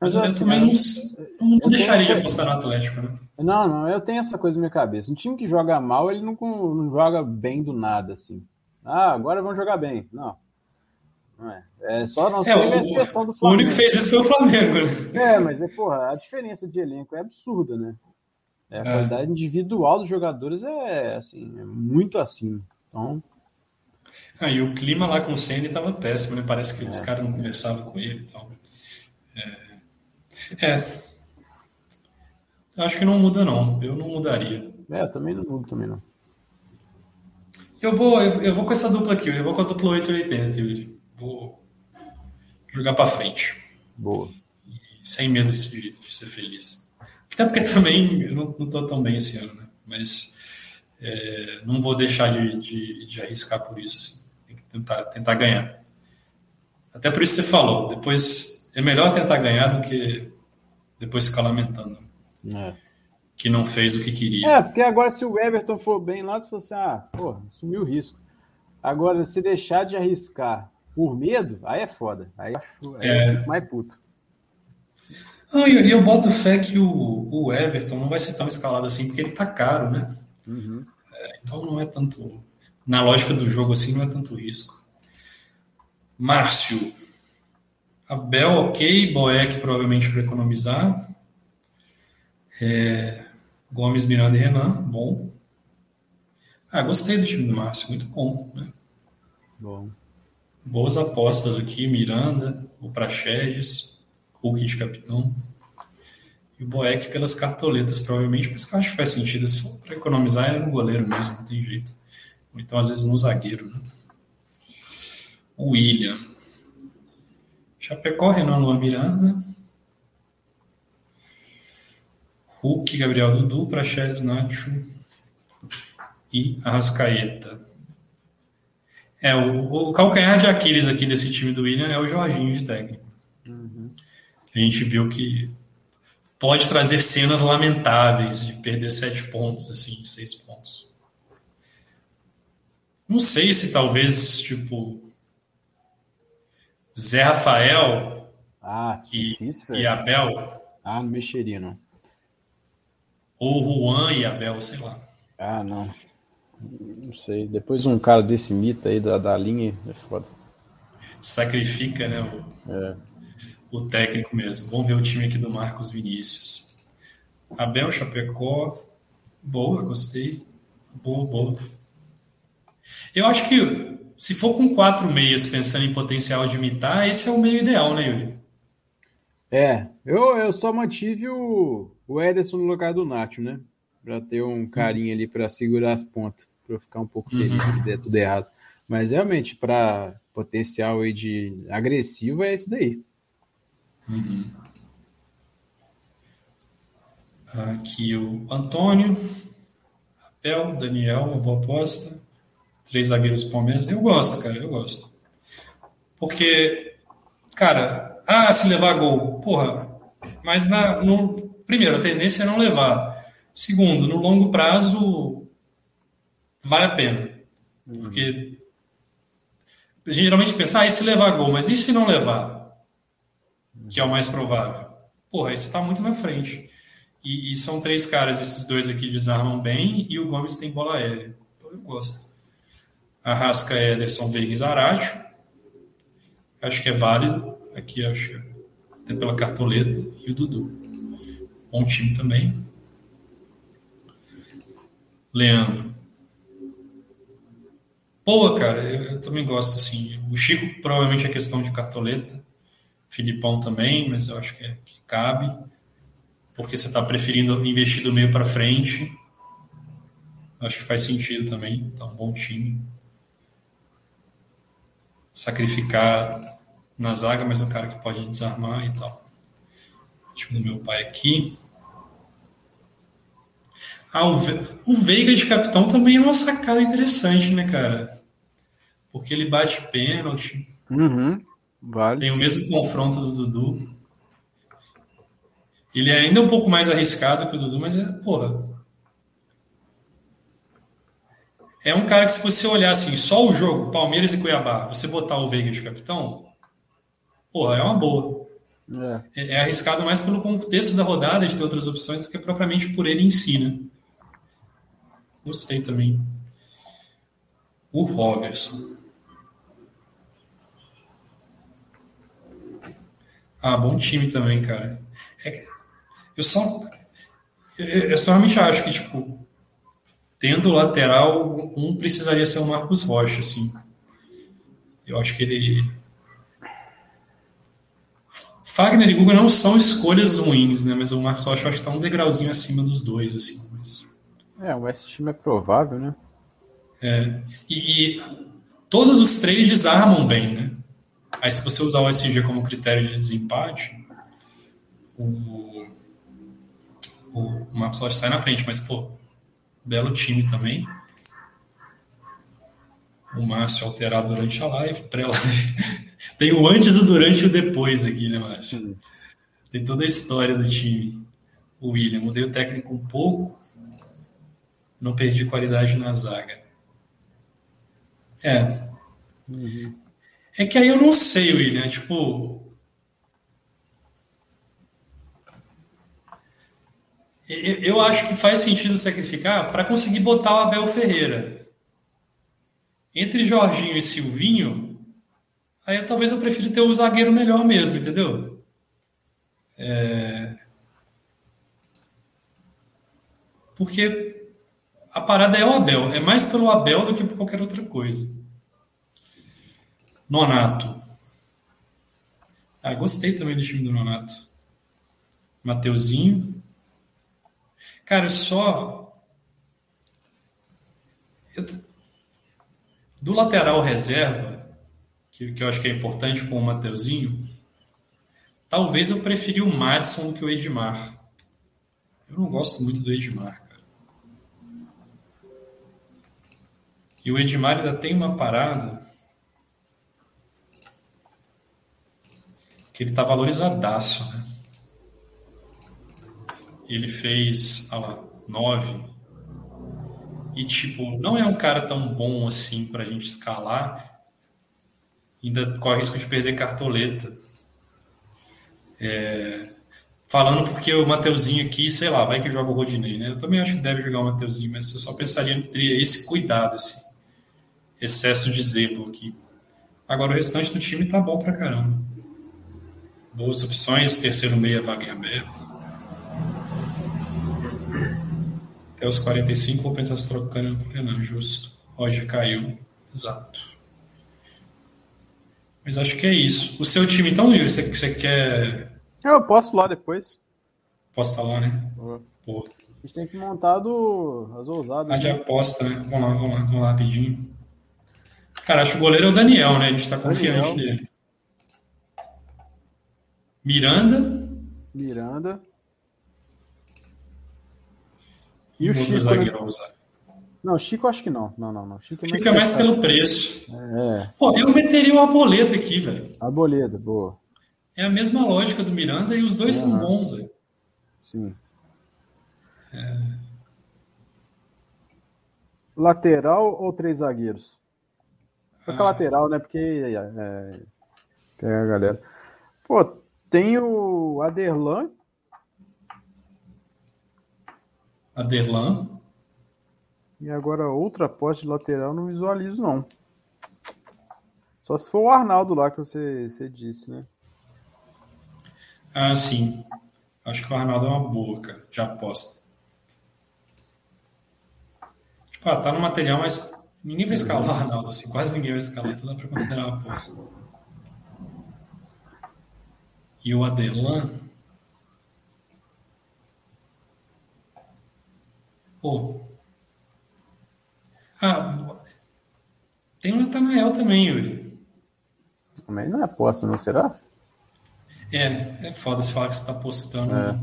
Mas, eu, assim, também não, não eu deixaria de apostar no Atlético, né? Não, não, eu tenho essa coisa na minha cabeça. Um time que joga mal, ele não, não joga bem do nada, assim. Ah, agora vamos jogar bem. Não. Não é. É só não é, o, a exceção do Flamengo. O único que fez isso foi o Flamengo, né? É, mas é, porra, a diferença de elenco é absurda, né? É, a é. qualidade individual dos jogadores é assim, é muito acima. Então. Ah, e o clima lá com o Senna estava péssimo, né? Parece que é. os caras não conversavam com ele e tal. É. é. Acho que não muda, não. Eu não mudaria. É, também não mudo, também não. Eu vou, eu, eu, vou com essa dupla aqui, eu vou com a dupla 880, Yuri. Vou jogar para frente. Boa. sem medo de, de ser feliz. Até porque também eu não, estou tão bem esse ano, né? Mas é, não vou deixar de, de, de, arriscar por isso. Assim. Tem que tentar, tentar ganhar. Até por isso você falou, depois é melhor tentar ganhar do que depois ficar lamentando. É. Que não fez o que queria. É, porque agora se o Everton for bem lá, se você, ah, pô, assumiu o risco. Agora, se deixar de arriscar por medo, aí é foda. Aí, aí é. mais puto. Ah, e eu, boto fé que o, o, Everton não vai ser tão escalado assim, porque ele tá caro, né? Uhum. É, então não é tanto. Na lógica do jogo, assim, não é tanto risco. Márcio. Abel, ok. Boeck, provavelmente para economizar. É, Gomes, Miranda e Renan, bom. Ah, gostei do time do Márcio, muito bom. Né? Bom. Boas apostas aqui, Miranda, o Praxedes. Hulk de capitão. E o Boeck pelas cartoletas, provavelmente, mas acho que faz sentido. Se for para economizar, é no goleiro mesmo, não tem jeito. Ou então, às vezes, no zagueiro. Né? O William. Chapecó, Renan Luan Miranda. Hulk, Gabriel Dudu, Praxedes, Nacho e Arrascaeta. É, o, o calcanhar de Aquiles aqui desse time do William é o Jorginho de técnico a gente viu que pode trazer cenas lamentáveis de perder sete pontos, assim, seis pontos. Não sei se talvez, tipo, Zé Rafael ah, e, e Abel. Ah, não mexeria, não. Ou Juan e Abel, sei lá. Ah, não. Não sei. Depois um cara desse mito aí da, da linha é foda. Sacrifica, né? O... É o técnico mesmo. Vamos ver o time aqui do Marcos Vinícius. Abel Chapecó. Boa, gostei. Boa, boa. Eu acho que se for com quatro meias pensando em potencial de imitar, esse é o meio ideal, né, Yuri? É, eu, eu só mantive o, o Ederson no lugar do Nacho, né? Pra ter um carinho ali para segurar as pontas, para eu ficar um pouco feliz uhum. se der tudo errado. Mas realmente, para potencial aí de agressivo é esse daí. Uhum. Aqui o Antônio, Abel, Daniel, uma boa aposta. Três zagueiros Palmeiras. Eu gosto, cara, eu gosto. Porque, Cara, ah, se levar gol. Porra, mas na, no, primeiro, a tendência é não levar. Segundo, no longo prazo, vale a pena. Porque a gente geralmente pensa, ah, e se levar gol? Mas e se não levar? Que é o mais provável. Porra, aí você tá muito na frente. E, e, são três caras, esses dois aqui desarmam bem e o Gomes tem bola aérea. Então eu gosto. Arrasca Ederson, Veiga e. Acho que é válido. Aqui acho até pela cartoleta. E o Dudu. Bom time também. Leandro. Boa, cara. Eu, eu, também gosto, assim. O Chico provavelmente é questão de cartoleta. Filipão também, mas eu acho que, é, que cabe porque você está preferindo investir do meio para frente. Acho que faz sentido também. Tá um bom time. Sacrificar na zaga, mas é um cara que pode desarmar e tal. O time do meu pai aqui. Ah, o, Ve o Veiga de capitão também é uma sacada interessante, né, cara? Porque ele bate pênalti. Uhum, vale. Tem o mesmo confronto do Dudu. Ele é ainda um pouco mais arriscado que o Dudu, mas é, porra. É um cara que, se você olhar assim, só o jogo, Palmeiras e Cuiabá, você botar o Veiga de capitão, porra, é uma boa. É. é, é arriscado mais pelo contexto da rodada, de ter outras opções, do que propriamente por ele em si, né? Gostei também. O Robertson. Ah, bom time também, cara. É, eu só. Eu, eu só realmente acho que, tipo, tendo lateral, um precisaria ser o Marcos Rocha, assim. Eu acho que ele. Fagner e Guga não são escolhas ruins, né? Mas o Marcos Rocha eu acho que tá um degrauzinho acima dos dois, assim. Mas... É, o esse time é provável, né? É. E, e, todos os três desarmam bem, né? Aí se você usar o SG como critério de desempate, o o, o Marcos Rocha sai na frente, mas, pô, belo time também. O Márcio alterado durante a live, pré-live. Tem o antes, o durante e o depois aqui, né, Márcio? Tem toda a história do time. O William, mudei o técnico um pouco, não perdi qualidade na zaga. É. Uhum. É que aí eu não sei, William. Tipo, Eu acho que faz sentido sacrificar para conseguir botar o Abel Ferreira. Entre Jorginho e Silvinho, aí talvez eu prefira ter o zagueiro melhor mesmo, entendeu? É... Porque a parada é o Abel. É mais pelo Abel do que por qualquer outra coisa. Nonato. Ah, gostei também do time do Nonato. Mateuzinho. Cara, só. Eu... Do lateral reserva, que, que eu acho que é importante com o Mateuzinho, talvez eu preferi o Madison do que o Edmar. Eu não gosto muito do Edmar, cara. E o Edmar ainda tem uma parada que ele tá valorizadaço, né? Ele fez, olha lá, nove. E, tipo, não é um cara tão bom assim pra gente escalar. Ainda corre risco de perder cartoleta. É, falando porque o Mateuzinho aqui, sei lá, vai que joga o Rodinei, né? Eu também acho que deve jogar o Mateuzinho, mas eu só pensaria que teria esse cuidado, esse excesso de zelo aqui. Agora o restante do time tá bom pra caramba. Boas opções, terceiro meia vaga em aberto. Até os 45 vou pensar se trocando por Renan, justo. Roger caiu. Exato. Mas acho que é isso. O seu time, então, Yuri, você, você quer. Eu posso lá depois. Posso estar lá, né? Pô. A gente tem que montar do... as ousadas. A de né? aposta, né? Vamos lá, vamos lá, vamos lá rapidinho. Cara, acho que o goleiro é o Daniel, né? A gente tá confiante Daniel. nele. Miranda. Miranda. E o Chico. Né? Não, Chico acho que não. Não, não, não. Chico é mais, Chico é mais pelo preço. É. Pô, eu meteria o Arboleda aqui, velho. Arboleda, boa. É a mesma lógica do Miranda e os dois são bons, velho. Sim. É... Lateral ou três zagueiros? Fica ah. lateral, né? Porque é, é, tem a galera. Pô, tem o Aderlan. Aderlan. E agora outra poste de lateral não visualizo, não. Só se for o Arnaldo lá que você, você disse, né? Ah, sim. Acho que o Arnaldo é uma boa, cara. Já aposta. Tipo, ah, tá no material, mas ninguém vai escalar o Arnaldo, assim. Quase ninguém vai escalar. Então dá pra considerar uma aposta. E o Adelan. Pô. Ah, tem o Natanael também, Yuri. Também não é aposta, não será? É, é foda se falar que você tá apostando é.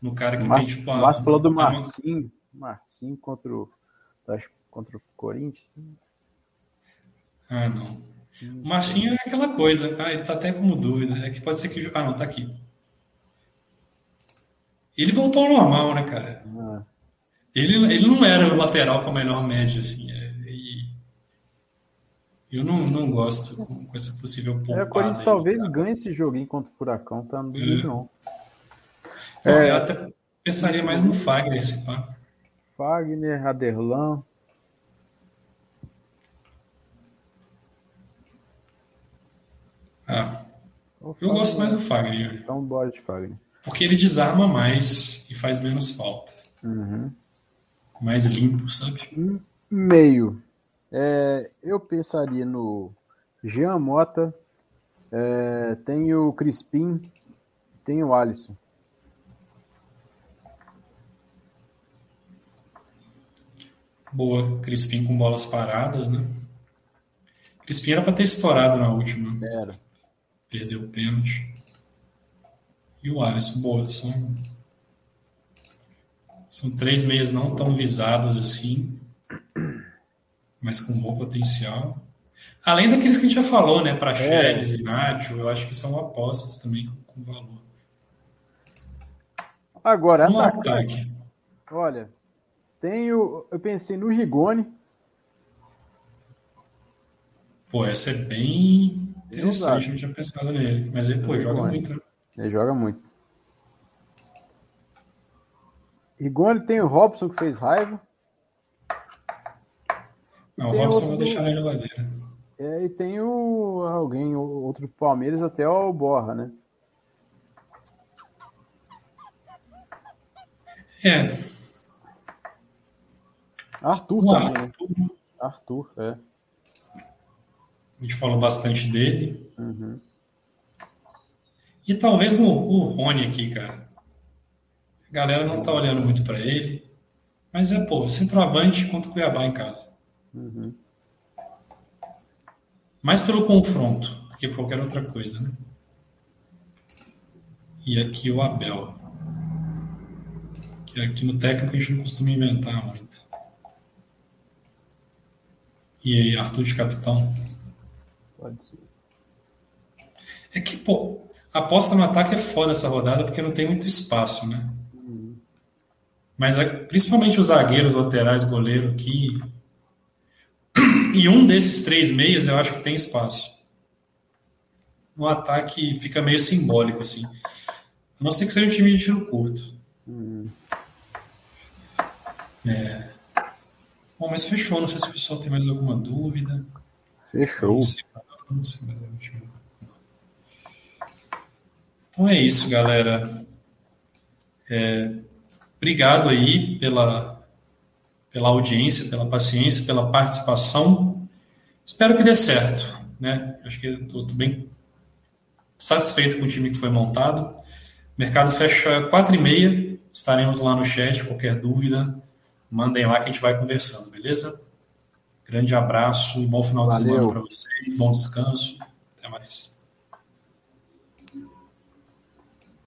no, cara que Mas, tem tipo. A, Márcio falou do Marcinho. Marcinho contra o, contra o Corinthians. Ah, não. O Marcinho é aquela coisa. Ah, ele tá até como dúvida. É que pode ser que. Ah, não, tá aqui. Ele voltou ao normal, né, cara? Ah. Ele, ele não era o lateral com a melhor média, assim. É, eu não, não gosto com, com essa possível poupada. É, o Corinthians talvez ganhe esse joguinho contra o Furacão, tá no é. não. É, eu até pensaria mais no Fagner, esse pá. Fagner, Aderlan. Ah, eu gosto mais do Fagner. Então bora de Fagner. Porque ele desarma mais e faz menos falta. Uhum. Mais limpo, sabe? Meio. É, eu pensaria no Jean Mota, é, tem o Crispim, tem o Alisson. Boa, Crispim com bolas paradas, né? Crispim era para ter estourado na última. Era perdeu o pênalti. E o Alisson, boa, são, são três meias não tão visados assim, mas com bom potencial. Além daqueles que a gente já falou, né? Para é. e Nacho, eu acho que são apostas também com, com valor. Agora, um ataque. Olha, tenho, eu pensei no Rigoni. Pô, essa é bem Interessante, não tinha pensado nele. Mas ele, pô, joga muito. Né? Ele joga muito. Rigoni tem o Robson que fez raiva. Não, o Robson outro... vai deixar na geladeira. É, e tem o alguém, outro Palmeiras, até o Borra, né? É. Arthur o também? Arthur. Né? Arthur, é. A gente falou bastante dele. Uhum. E talvez o, o Rony aqui, cara. A galera não tá olhando muito para ele. Mas é, pô, centroavante contra o Cuiabá em casa. Uhum. Mais pelo confronto, do que qualquer outra coisa, né? E aqui o Abel. Que aqui no técnico a gente não costuma inventar muito. E aí, Arthur de capitão. Pode ser. É que, pô, aposta no ataque é foda essa rodada porque não tem muito espaço, né? Mas principalmente os zagueiros, laterais, goleiro aqui. E um desses três meias eu acho que tem espaço. No ataque fica meio simbólico, assim. A não ser que seja um time de tiro curto. Uhum. É. Bom, mas fechou. Não sei se o pessoal tem mais alguma dúvida. Fechou. Então é isso, galera. É, obrigado aí pela, pela audiência, pela paciência, pela participação. Espero que dê certo. Né? Acho que estou bem satisfeito com o time que foi montado. Mercado fecha quatro e meia. Estaremos lá no chat. Qualquer dúvida, mandem lá que a gente vai conversando, beleza? Grande abraço e bom final Valeu. de semana para vocês. Bom descanso.